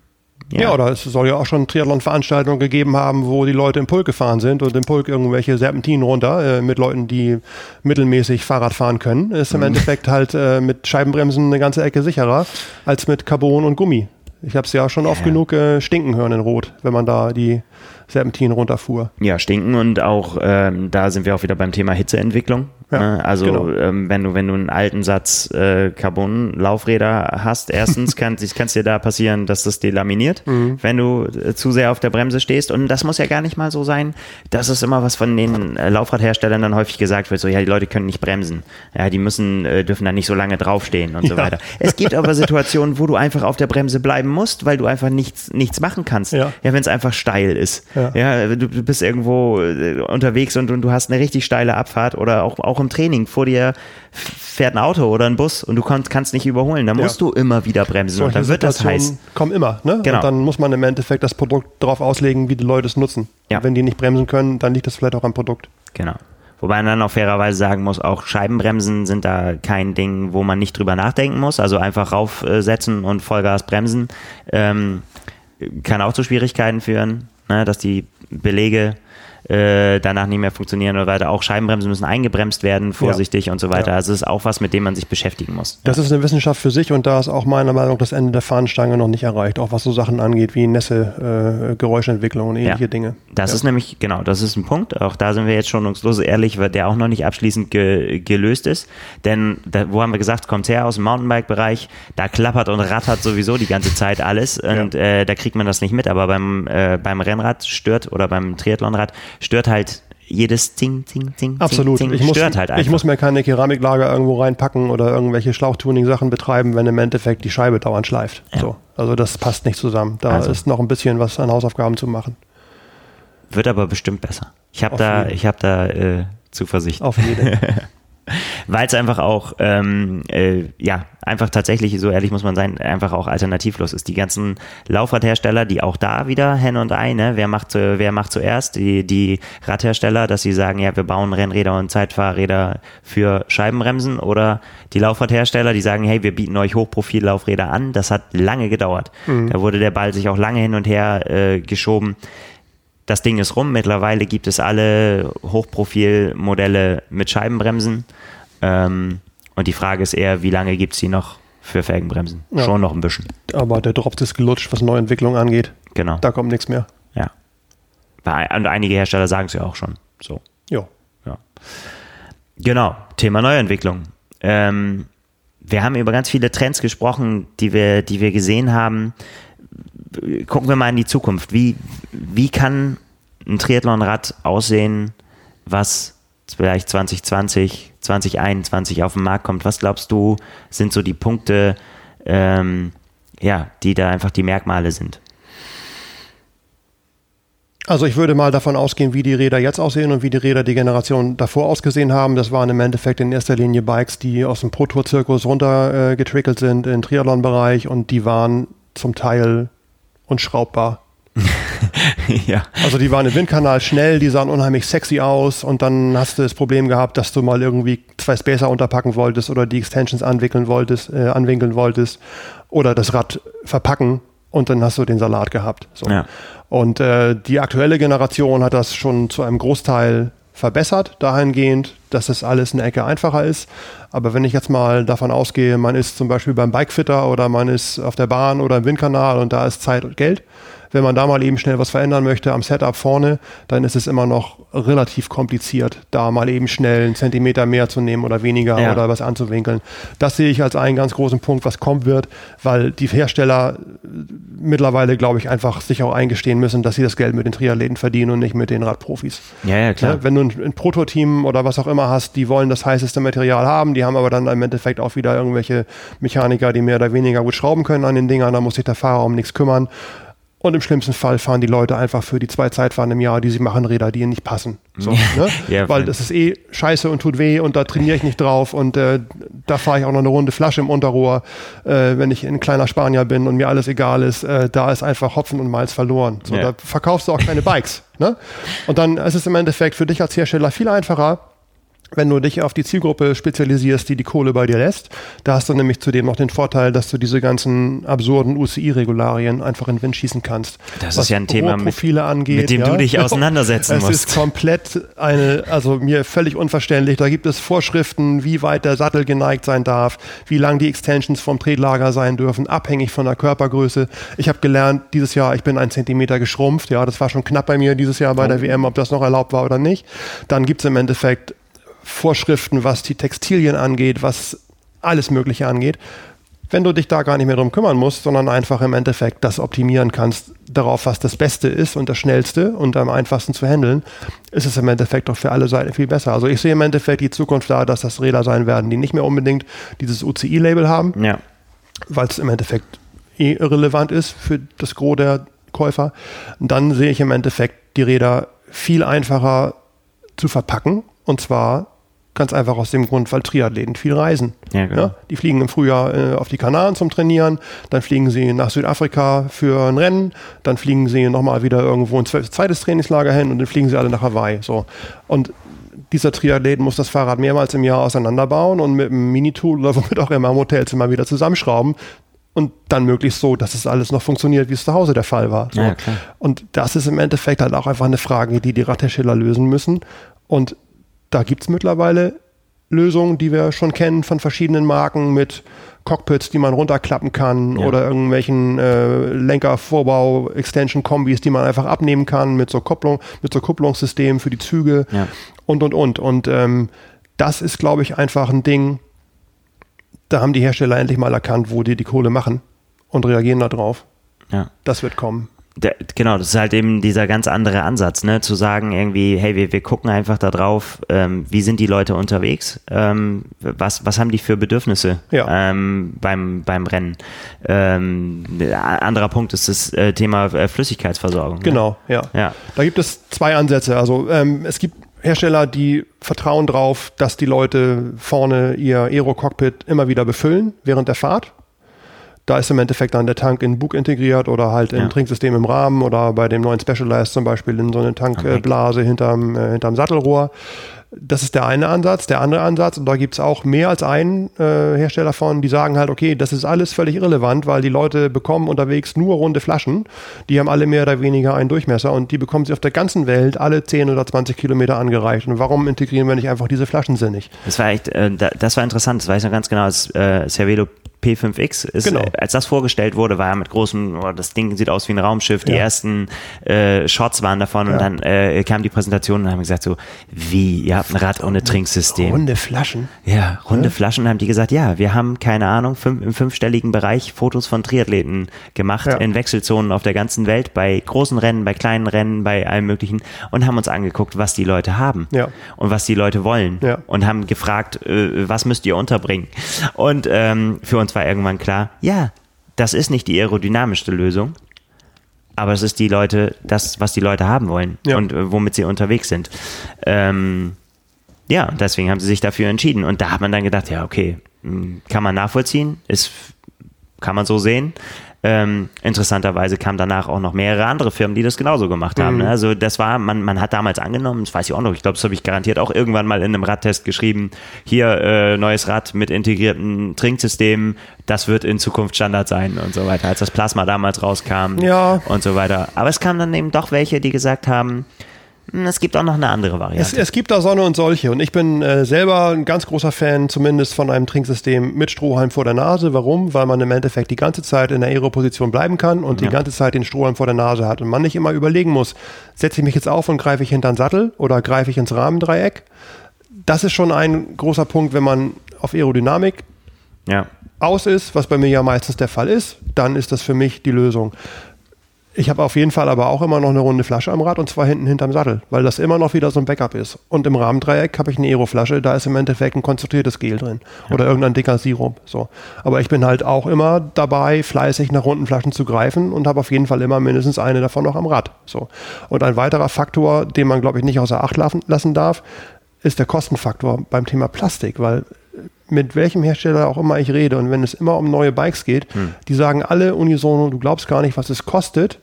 Ja. oder es soll ja auch schon Triathlon-Veranstaltungen gegeben haben, wo die Leute im Pulk gefahren sind und im Pulk irgendwelche Serpentinen runter äh, mit Leuten, die mittelmäßig Fahrrad fahren können. Ist im Endeffekt halt äh, mit Scheibenbremsen eine ganze Ecke sicherer als mit Carbon und Gummi. Ich habe es ja schon oft Ja. genug äh, stinken hören in Rot, wenn man da die Serpentinen runterfuhr. Ja, stinken und auch ähm, da sind wir auch wieder beim Thema Hitzeentwicklung. Ja, ne? also genau. ähm, wenn du wenn du einen alten Satz äh, Carbon-Laufräder hast, erstens kann es dir da passieren, dass das delaminiert, Mhm. wenn du äh, zu sehr auf der Bremse stehst. Und das muss ja gar nicht mal so sein. Das ist immer was von den äh, Laufradherstellern dann häufig gesagt wird, so ja die Leute können nicht bremsen, ja die müssen äh, dürfen da nicht so lange draufstehen und so Ja. weiter. Es gibt aber Situationen, wo du einfach auf der Bremse bleiben musst, weil du einfach nichts nichts machen kannst. Ja. ja wenn es einfach steil ist. Ja. Ja, du, du bist irgendwo äh, unterwegs und, und du hast eine richtig steile Abfahrt oder auch, auch im Training vor dir fährt ein Auto oder ein Bus und du kannst, kannst nicht überholen. Dann Ja. musst du immer wieder bremsen und Solche dann wird das heiß. Situationen kommen immer. Ne? Genau. Und dann muss man im Endeffekt das Produkt darauf auslegen, wie die Leute es nutzen. Ja. Und wenn die nicht bremsen können, dann liegt das vielleicht auch am Produkt. Genau. Wobei man dann auch fairerweise sagen muss, auch Scheibenbremsen sind da kein Ding, wo man nicht drüber nachdenken muss. Also einfach raufsetzen und Vollgas bremsen ähm, kann auch zu Schwierigkeiten führen, ne, dass die Belege äh, danach nicht mehr funktionieren oder weiter. Auch Scheibenbremsen müssen eingebremst werden, vorsichtig und so weiter. Ja. Also es ist auch was, mit dem man sich beschäftigen muss. Das ist eine Wissenschaft für sich und da ist auch meiner Meinung nach das Ende der Fahnenstange noch nicht erreicht, auch was so Sachen angeht wie Nässe, äh, Geräuschentwicklung und ähnliche Ja. Dinge. Das ist nämlich, genau, das ist ein Punkt. Auch da sind wir jetzt schonungslos ehrlich, weil der auch noch nicht abschließend ge gelöst ist. Denn da, wo haben wir gesagt, kommt her aus dem Mountainbike-Bereich, da klappert und rattert sowieso die ganze Zeit alles und äh, da kriegt man das nicht mit. Aber beim, äh, beim Rennrad stört oder beim Triathlonrad stört halt jedes Zing, Zing, Zing, Absolut. Zing, ich, muss, halt ich muss mir keine Keramiklager irgendwo reinpacken oder irgendwelche Schlauchtuning-Sachen betreiben, wenn im Endeffekt die Scheibe dauernd schleift. Ja. So. Also das passt nicht zusammen. Da Also. ist noch ein bisschen was an Hausaufgaben zu machen. Wird aber bestimmt besser. Ich habe da, jeden. ich habe da äh, Zuversicht. Auf jeden Weil es einfach auch, ähm, äh, ja, einfach tatsächlich, so ehrlich muss man sein, einfach auch alternativlos ist. Die ganzen Laufradhersteller, die auch da wieder Hen und Ei, ne? wer, macht, wer macht zuerst? Die, die Radhersteller, dass sie sagen, ja, wir bauen Rennräder und Zeitfahrräder für Scheibenbremsen oder die Laufradhersteller, die sagen, hey, wir bieten euch Hochprofil-Laufräder an. Das hat lange gedauert. Da wurde der Ball sich auch lange hin und her äh, geschoben das Ding ist rum. Mittlerweile gibt es alle Hochprofil-Modelle mit Scheibenbremsen. Ähm, und die Frage ist eher, wie lange gibt es die noch für Felgenbremsen? Ja. Schon noch ein bisschen. Aber der Drops ist gelutscht, was Neuentwicklung angeht. Genau. Da kommt nichts mehr. Ja. Und einige Hersteller sagen es ja auch schon. So. Jo. Ja. Genau, Thema Neuentwicklung. Ähm, wir haben über ganz viele Trends gesprochen, die wir, die wir gesehen haben. Gucken wir mal in die Zukunft. Wie, wie kann ein Triathlonrad aussehen, was vielleicht 2020, 2021 auf den Markt kommt? Was glaubst du, sind so die Punkte, ähm, ja, die da einfach die Merkmale sind? Also ich würde mal davon ausgehen, wie die Räder jetzt aussehen und wie die Räder die Generation davor ausgesehen haben. Das waren im Endeffekt in erster Linie Bikes, die aus dem Pro Tour Zirkus runter äh, sind in den Triathlon-Bereich und die waren zum Teil unschraubbar. ja. Also die waren im Windkanal schnell, die sahen unheimlich sexy aus und dann hast du das Problem gehabt, dass du mal irgendwie zwei Spacer unterpacken wolltest oder die Extensions anwickeln wolltest, äh, anwinkeln wolltest oder das Rad verpacken und dann hast du den Salat gehabt. So. Ja. Und äh, die aktuelle Generation hat das schon zu einem Großteil verbessert dahingehend, dass es alles eine Ecke einfacher ist. Aber wenn ich jetzt mal davon ausgehe, man ist zum Beispiel beim Bikefitter oder man ist auf der Bahn oder im Windkanal und da ist Zeit und Geld, wenn man da mal eben schnell was verändern möchte am Setup vorne, dann ist es immer noch relativ kompliziert, da mal eben schnell einen Zentimeter mehr zu nehmen oder weniger ja. oder was anzuwinkeln. Das sehe ich als einen ganz großen Punkt, was kommen wird, weil die Hersteller mittlerweile, glaube ich, einfach sich auch eingestehen müssen, dass sie das Geld mit den Triathleten verdienen und nicht mit den Radprofis. Ja, ja, klar. Ja, wenn du ein, ein Prototeam oder was auch immer hast, die wollen das heißeste Material haben, die haben aber dann im Endeffekt auch wieder irgendwelche Mechaniker, die mehr oder weniger gut schrauben können an den Dingern, da muss sich der Fahrer um nichts kümmern. Und im schlimmsten Fall fahren die Leute einfach für die zwei Zeitfahren im Jahr, die sie machen, Räder, die ihnen nicht passen. So, ne? ja, Weil das ist eh scheiße und tut weh und da trainiere ich nicht drauf und äh, da fahre ich auch noch eine runde Flasche im Unterrohr, äh, wenn ich ein kleiner Spanier bin und mir alles egal ist. Äh, da ist einfach Hopfen und Malz verloren. So, ja. Da verkaufst du auch keine Bikes. Ne? Und dann ist es im Endeffekt für dich als Hersteller viel einfacher, wenn du dich auf die Zielgruppe spezialisierst, die die Kohle bei dir lässt, da hast du nämlich zudem noch den Vorteil, dass du diese ganzen absurden UCI-Regularien einfach in den Wind schießen kannst. Das ist ja ein Thema, mit, angeht, mit dem ja. du dich auseinandersetzen es musst. Es ist komplett eine, also mir völlig unverständlich. Da gibt es Vorschriften, wie weit der Sattel geneigt sein darf, wie lang die Extensions vom Tretlager sein dürfen, abhängig von der Körpergröße. Ich habe gelernt, dieses Jahr, ich bin ein Zentimeter geschrumpft. Ja, das war schon knapp bei mir dieses Jahr bei oh. der WM, ob das noch erlaubt war oder nicht. Dann gibt es im Endeffekt Vorschriften, was die Textilien angeht, was alles Mögliche angeht. Wenn du dich da gar nicht mehr drum kümmern musst, sondern einfach im Endeffekt das optimieren kannst darauf, was das Beste ist und das Schnellste und am einfachsten zu handeln, ist es im Endeffekt doch für alle Seiten viel besser. Also ich sehe im Endeffekt die Zukunft da, dass das Räder sein werden, die nicht mehr unbedingt dieses UCI-Label haben, ja. weil es im Endeffekt eh irrelevant ist für das Gros der Käufer. Und dann sehe ich im Endeffekt die Räder viel einfacher zu verpacken und zwar Ganz einfach aus dem Grund, weil Triathleten viel reisen. Ja, genau. ja, die fliegen im Frühjahr äh, auf die Kanaren zum Trainieren, dann fliegen sie nach Südafrika für ein Rennen, dann fliegen sie nochmal wieder irgendwo ein zweites Trainingslager hin und dann fliegen sie alle nach Hawaii. So. Und dieser Triathlet muss das Fahrrad mehrmals im Jahr auseinanderbauen und mit einem Minitool oder womit auch immer im Hotelzimmer wieder zusammenschrauben, und dann möglichst so, dass es alles noch funktioniert, wie es zu Hause der Fall war. So. Ja, und das ist im Endeffekt halt auch einfach eine Frage, die die Radhersteller lösen müssen. Und da gibt es mittlerweile Lösungen, die wir schon kennen von verschiedenen Marken mit Cockpits, die man runterklappen kann ja. oder irgendwelchen äh, Lenkervorbau Extension Kombis, die man einfach abnehmen kann mit so Kupplung, mit so Kupplungssystemen für die Züge ja. und und und und ähm, das ist glaube ich einfach ein Ding. Da haben die Hersteller endlich mal erkannt, wo die die Kohle machen und reagieren darauf. Ja. Das wird kommen der, genau, das ist halt eben dieser ganz andere Ansatz, ne? Zu sagen irgendwie, hey, wir, wir gucken einfach da drauf, ähm, wie sind die Leute unterwegs, ähm, was, was haben die für Bedürfnisse ja. ähm, beim, beim Rennen. Ähm, anderer Punkt ist das äh, Thema äh, Flüssigkeitsversorgung. Ne? Genau, ne? ja. ja. Da gibt es zwei Ansätze. Also ähm, es gibt Hersteller, die vertrauen drauf, dass die Leute vorne ihr Aero-Cockpit immer wieder befüllen während der Fahrt. Da ist im Endeffekt dann der Tank in Bug integriert oder halt in ja. Trinksystem im Rahmen oder bei dem neuen Specialized zum Beispiel in so eine Tankblase hinterm, äh, hinterm Sattelrohr. Das ist der eine Ansatz. Der andere Ansatz, und da gibt es auch mehr als einen äh, Hersteller von, die sagen halt, okay, das ist alles völlig irrelevant, weil die Leute bekommen unterwegs nur runde Flaschen. Die haben alle mehr oder weniger einen Durchmesser und die bekommen sie auf der ganzen Welt alle 10 oder 20 Kilometer angereicht. Und warum integrieren wir nicht einfach diese Flaschen sinnig? Das war echt, äh, das war interessant, das weiß ich noch ganz genau, als äh, Cervelo P5X ist, genau. als das vorgestellt wurde, war er mit großem, oh, das Ding sieht aus wie ein Raumschiff, die ja. ersten äh, Shots waren davon ja. und dann äh, kam die Präsentation und haben gesagt so, wie, ihr habt ein Rad ohne Trinksystem. Runde Flaschen? Ja, runde ja. Flaschen und haben die gesagt, ja, wir haben, keine Ahnung, fünf, im fünfstelligen Bereich Fotos von Triathleten gemacht, in Wechselzonen auf der ganzen Welt, bei großen Rennen, bei kleinen Rennen, bei allem möglichen und haben uns angeguckt, was die Leute haben und was die Leute wollen und haben gefragt, äh, was müsst ihr unterbringen und ähm, für uns war irgendwann klar, ja, das ist nicht die aerodynamischste Lösung, aber es ist die Leute, das, was die Leute haben wollen ja. und äh, womit sie unterwegs sind. Ähm, ja, deswegen haben sie sich dafür entschieden. Und da hat man dann gedacht, ja, okay, hm, kann man nachvollziehen, ist, kann man so sehen. Ähm, interessanterweise kamen danach auch noch mehrere andere Firmen, die das genauso gemacht haben. Mhm. Ne? Also das war, man, man hat damals angenommen, das weiß ich auch noch, ich glaube, das habe ich garantiert auch irgendwann mal in einem Radtest geschrieben, hier äh, neues Rad mit integrierten Trinksystemen, das wird in Zukunft Standard sein und so weiter, als das Plasma damals rauskam ja. und so weiter. Aber es kamen dann eben doch welche, die gesagt haben, es gibt auch noch eine andere Variante. Es, es gibt da Sonne und solche. Und ich bin äh, selber ein ganz großer Fan, zumindest von einem Trinksystem mit Strohhalm vor der Nase. Warum? Weil man im Endeffekt die ganze Zeit in der Aero-Position bleiben kann und ja. die ganze Zeit den Strohhalm vor der Nase hat. Und man nicht immer überlegen muss, setze ich mich jetzt auf und greife ich hinter den Sattel oder greife ich ins Rahmendreieck. Das ist schon ein großer Punkt, wenn man auf Aerodynamik ja. aus ist, was bei mir ja meistens der Fall ist, dann ist das für mich die Lösung. Ich habe auf jeden Fall aber auch immer noch eine runde Flasche am Rad und zwar hinten hinterm Sattel, weil das immer noch wieder so ein Backup ist. Und im Rahmendreieck habe ich eine Aeroflasche, da ist im Endeffekt ein konzentriertes Gel drin ja. oder irgendein dicker Sirup. So. Aber ich bin halt auch immer dabei, fleißig nach runden Flaschen zu greifen und habe auf jeden Fall immer mindestens eine davon noch am Rad. So. Und ein weiterer Faktor, den man, glaube ich, nicht außer Acht lassen darf, ist der Kostenfaktor beim Thema Plastik, weil mit welchem Hersteller auch immer ich rede und wenn es immer um neue Bikes geht, hm. die sagen alle unisono, du glaubst gar nicht, was es kostet,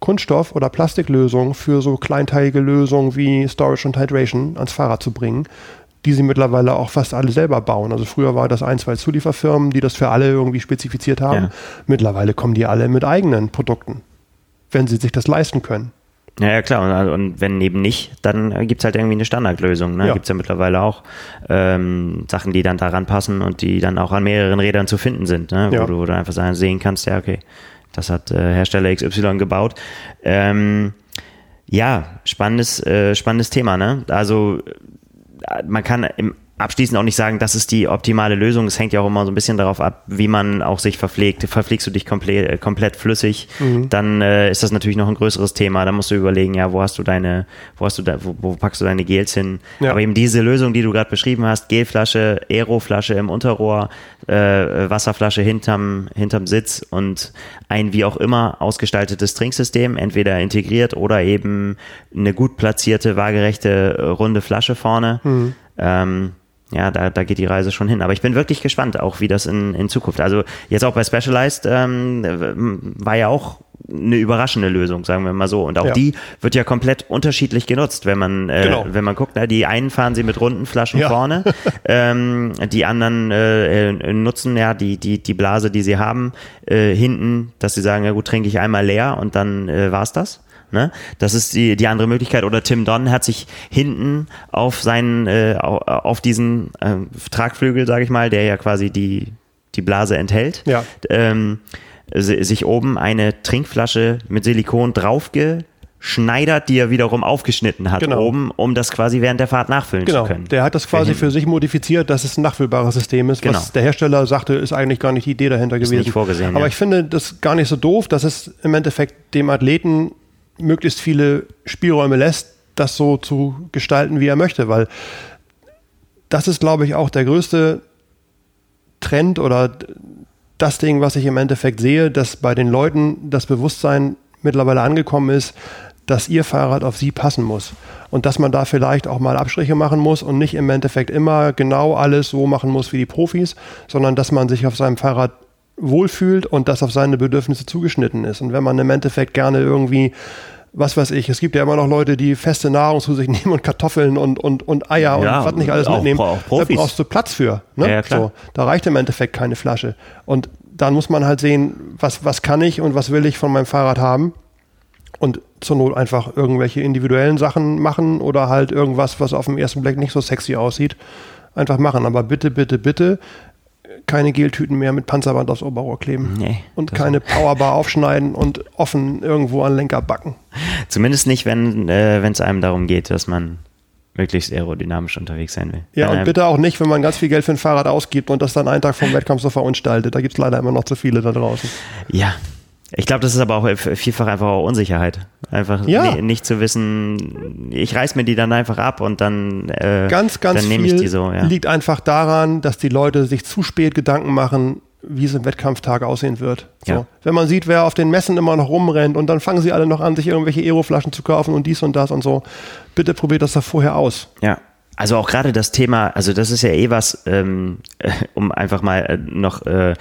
Kunststoff- oder Plastiklösungen für so kleinteilige Lösungen wie Storage und Hydration ans Fahrrad zu bringen, die sie mittlerweile auch fast alle selber bauen. Also früher war das ein, zwei Zulieferfirmen, die das für alle irgendwie spezifiziert haben. Ja. Mittlerweile kommen die alle mit eigenen Produkten, wenn sie sich das leisten können. Ja, ja klar. Und, also, und wenn eben nicht, dann gibt es halt irgendwie eine Standardlösung. Ne? Ja. Gibt es ja mittlerweile auch ähm, Sachen, die dann daran passen und die dann auch an mehreren Rädern zu finden sind, ne? ja. wo, du, wo, du, einfach sehen kannst, ja, okay, das hat äh, Hersteller XY gebaut. Ähm, ja, spannendes, äh, spannendes Thema. Ne? Also äh, man kann im abschließend auch nicht sagen, das ist die optimale Lösung. Es hängt ja auch immer so ein bisschen darauf ab, wie man auch sich verpflegt. Verpflegst du dich komplett, äh, komplett flüssig, mhm. dann äh, ist das natürlich noch ein größeres Thema. Da musst du überlegen, ja, wo hast du deine, wo hast du da, wo, wo packst du deine Gels hin? Ja. Aber eben diese Lösung, die du gerade beschrieben hast, Gelflasche, Aeroflasche im Unterrohr, äh, Wasserflasche hinterm, hinterm Sitz und ein wie auch immer ausgestaltetes Trinksystem, entweder integriert oder eben eine gut platzierte, waagerechte, runde Flasche vorne. Mhm. Ähm, ja, da, da geht die Reise schon hin. Aber ich bin wirklich gespannt, auch wie das in, in Zukunft. Also jetzt auch bei Specialized ähm, war ja auch eine überraschende Lösung, sagen wir mal so. Und auch ja. die wird ja komplett unterschiedlich genutzt, wenn man, äh, genau. wenn man guckt. Na, die einen fahren sie mit runden Flaschen ja. vorne, ähm, die anderen äh, äh, nutzen ja die, die, die Blase, die sie haben, äh, hinten, dass sie sagen, ja gut, trinke ich einmal leer und dann äh, war's das. Ne? Das ist die, die andere Möglichkeit. Oder Tim Don hat sich hinten auf seinen, äh, auf diesen äh, Tragflügel, sage ich mal, der ja quasi die, die Blase enthält, ja. ähm, sich oben eine Trinkflasche mit Silikon draufgeschneidert, die er wiederum aufgeschnitten hat genau. oben, um das quasi während der Fahrt nachfüllen genau. zu können. Der hat das quasi für, für sich modifiziert, dass es ein nachfüllbares System ist, genau. was der Hersteller sagte, ist eigentlich gar nicht die Idee dahinter ist gewesen. Nicht vorgesehen, Aber ja. ich finde das gar nicht so doof, dass es im Endeffekt dem Athleten möglichst viele Spielräume lässt, das so zu gestalten, wie er möchte, weil das ist, glaube ich, auch der größte Trend oder das Ding, was ich im Endeffekt sehe, dass bei den Leuten das Bewusstsein mittlerweile angekommen ist, dass ihr Fahrrad auf sie passen muss. Und dass man da vielleicht auch mal Abstriche machen muss und nicht im Endeffekt immer genau alles so machen muss wie die Profis, sondern dass man sich auf seinem Fahrrad wohlfühlt und das auf seine Bedürfnisse zugeschnitten ist. Und wenn man im Endeffekt gerne irgendwie was weiß ich, es gibt ja immer noch Leute, die feste Nahrung zu sich nehmen und Kartoffeln und, und, und Eier ja, und was nicht alles mitnehmen. Auch da brauchst du Platz für. Ne? Ja, so, da reicht im Endeffekt keine Flasche. Und dann muss man halt sehen, was, was kann ich und was will ich von meinem Fahrrad haben. Und zur Not einfach irgendwelche individuellen Sachen machen oder halt irgendwas, was auf den ersten Blick nicht so sexy aussieht, einfach machen. Aber bitte, bitte, bitte keine Geltüten mehr mit Panzerband aufs Oberrohr kleben. Nee, und keine Powerbar aufschneiden und offen irgendwo an Lenker backen. Zumindest nicht, wenn äh, es einem darum geht, dass man möglichst aerodynamisch unterwegs sein will. Ja, und bitte auch nicht, wenn man ganz viel Geld für ein Fahrrad ausgibt und das dann einen Tag vom Wettkampf so verunstaltet. Da gibt es leider immer noch zu viele da draußen. Ja, ich glaube, das ist aber auch vielfach einfach auch Unsicherheit. Einfach ja. nicht zu wissen, ich reiß mir die dann einfach ab und dann, äh, ganz, ganz dann nehme ich die so. Ja. Liegt einfach daran, dass die Leute sich zu spät Gedanken machen, wie es im Wettkampftag aussehen wird. So. Ja. Wenn man sieht, wer auf den Messen immer noch rumrennt und dann fangen sie alle noch an, sich irgendwelche Aeroflaschen zu kaufen und dies und das und so. Bitte probiert das da vorher aus. Ja. Also auch gerade das Thema, also das ist ja eh was, ähm, um einfach mal äh, noch äh,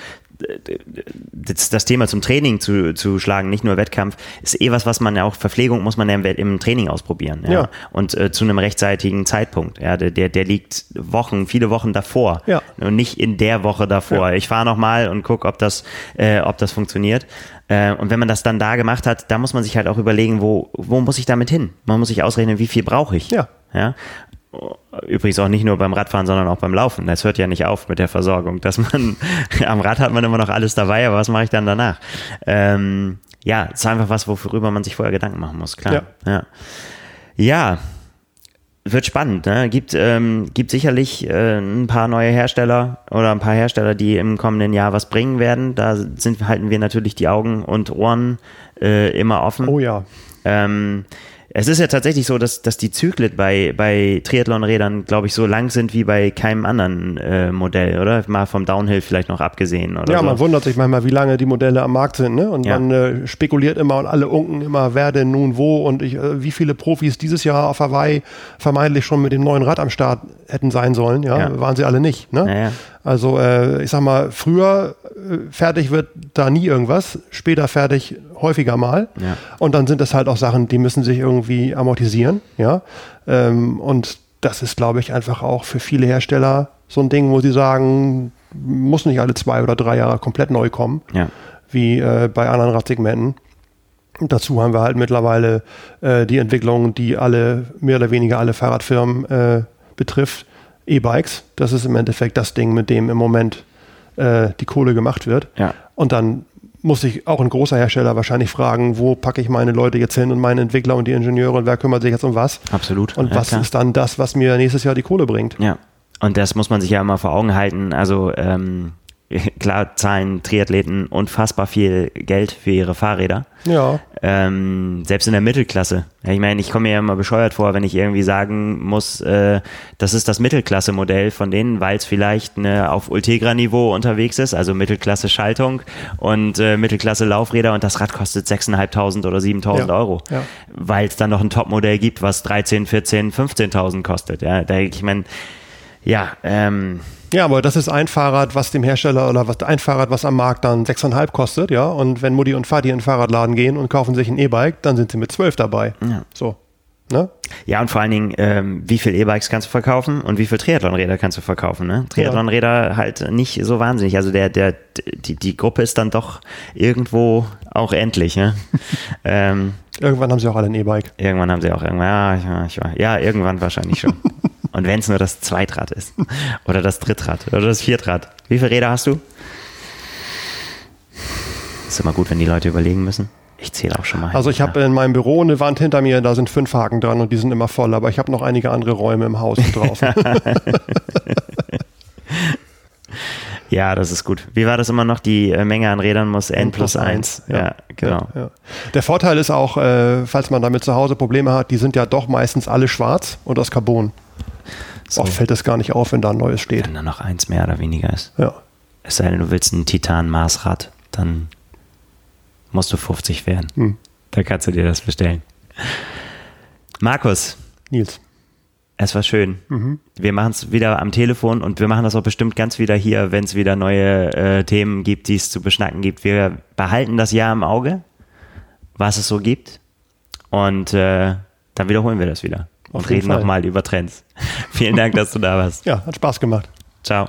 das, das Thema zum Training zu, zu schlagen, nicht nur Wettkampf, ist eh was, was man ja auch, Verpflegung muss man ja im, im Training ausprobieren. Ja. Ja. Und äh, zu einem rechtzeitigen Zeitpunkt. Ja, der, der, der liegt Wochen, viele Wochen davor. Ja. Und nicht in der Woche davor. Ja. Ich fahre nochmal und gucke, ob das, äh, ob das funktioniert. Äh, und wenn man das dann da gemacht hat, da muss man sich halt auch überlegen, wo, wo muss ich damit hin? Man muss sich ausrechnen, wie viel brauche ich. Ja. Ja. Übrigens auch nicht nur beim Radfahren, sondern auch beim Laufen. Das hört ja nicht auf mit der Versorgung. Dass man am Rad hat man immer noch alles dabei, aber was mache ich dann danach? Ähm, ja, ist einfach was, worüber man sich vorher Gedanken machen muss, klar. Ja. ja. ja wird spannend. Ne? Gibt, ähm, gibt sicherlich äh, ein paar neue Hersteller oder ein paar Hersteller, die im kommenden Jahr was bringen werden. Da sind, halten wir natürlich die Augen und Ohren äh, immer offen. Oh ja. Ähm, es ist ja tatsächlich so, dass, dass die Zyklen bei, bei Triathlon-Rädern, glaube ich, so lang sind wie bei keinem anderen äh, Modell, oder? Mal vom Downhill vielleicht noch abgesehen. Oder Ja, so. man wundert sich manchmal, wie lange die Modelle am Markt sind. Ne? Und Ja. man äh, spekuliert immer und alle unken immer, wer denn nun wo und ich, äh, wie viele Profis dieses Jahr auf Hawaii vermeintlich schon mit dem neuen Rad am Start hätten sein sollen. Ja, Ja. waren sie alle nicht. Ne? Naja. Also äh, ich sag mal, früher äh, fertig wird da nie irgendwas, später fertig häufiger mal. Ja. Und dann sind das halt auch Sachen, die müssen sich irgendwie amortisieren. Ja. Ähm, und das ist, glaube ich, einfach auch für viele Hersteller so ein Ding, wo sie sagen, muss nicht alle zwei oder drei Jahre komplett neu kommen, Ja. wie äh, bei anderen Radsegmenten. Und dazu haben wir halt mittlerweile äh, die Entwicklung, die alle, mehr oder weniger alle Fahrradfirmen äh, betrifft. E-Bikes, das ist im Endeffekt das Ding, mit dem im Moment äh, die Kohle gemacht wird. Ja. Und dann muss sich auch ein großer Hersteller wahrscheinlich fragen, wo packe ich meine Leute jetzt hin und meine Entwickler und die Ingenieure und wer kümmert sich jetzt um was? Absolut. Und ja, was klar. ist dann das, was mir nächstes Jahr die Kohle bringt? Ja, und das muss man sich ja immer vor Augen halten. Also ähm, klar zahlen Triathleten unfassbar viel Geld für ihre Fahrräder. Ja, Ähm, selbst in der Mittelklasse. Ich meine, ich komme mir ja immer bescheuert vor, wenn ich irgendwie sagen muss, äh, das ist das Mittelklasse-Modell von denen, weil es vielleicht ne, auf Ultegra-Niveau unterwegs ist, also Mittelklasse-Schaltung und äh, Mittelklasse-Laufräder und das Rad kostet 6.500 oder 7.000 Ja, Euro, ja. weil es dann noch ein Topmodell gibt, was 13, 14, 15.000 kostet. Ja, da, ich meine, ja, ähm, Ja, aber das ist ein Fahrrad, was dem Hersteller oder was ein Fahrrad, was am Markt dann 6,5 kostet, ja. Und wenn Mutti und Vati in den Fahrradladen gehen und kaufen sich ein E-Bike, dann sind sie mit 12 dabei. Ja. So. Ne? Ja, und vor allen Dingen, ähm, wie viel E-Bikes kannst du verkaufen und wie viel Triathlonräder kannst du verkaufen? Ne? Triathlonräder halt nicht so wahnsinnig. Also der, der, die, die Gruppe ist dann doch irgendwo auch endlich. Ne? ähm, Irgendwann haben sie auch alle ein E-Bike. irgendwann haben sie auch irgendwann, ja, ich, ich, ja irgendwann wahrscheinlich schon. und wenn es nur das Zweitrad ist oder das Drittrad oder das Viertrad. Wie viele Räder hast du? Ist immer gut, wenn die Leute überlegen müssen. Ich zähle auch schon mal. Also ich habe in meinem Büro eine Wand hinter mir, da sind fünf Haken dran und die sind immer voll, aber ich habe noch einige andere Räume im Haus und draußen. Ja, das ist gut. Wie war das immer noch? Die äh, Menge an Rädern muss n plus 1. Ja, genau. Ja, ja. Der Vorteil ist auch, äh, falls man damit zu Hause Probleme hat, die sind ja doch meistens alle schwarz und aus Carbon. So. Oft fällt es gar nicht auf, wenn da ein neues steht. Wenn da noch eins mehr oder weniger ist. Ja. Es sei denn, du willst ein Titan-Maßrad, dann musst du 50 werden. Hm. Da kannst du dir das bestellen. Markus, Nils. es war schön. Mhm. Wir machen es wieder am Telefon und wir machen das auch bestimmt ganz wieder hier, wenn es wieder neue äh, Themen gibt, die es zu beschnacken gibt. Wir behalten das Jahr im Auge, was es so gibt. Und äh, dann wiederholen wir das wieder. Und reden nochmal über Trends. Vielen Dank, dass du da warst. Ja, hat Spaß gemacht. Ciao.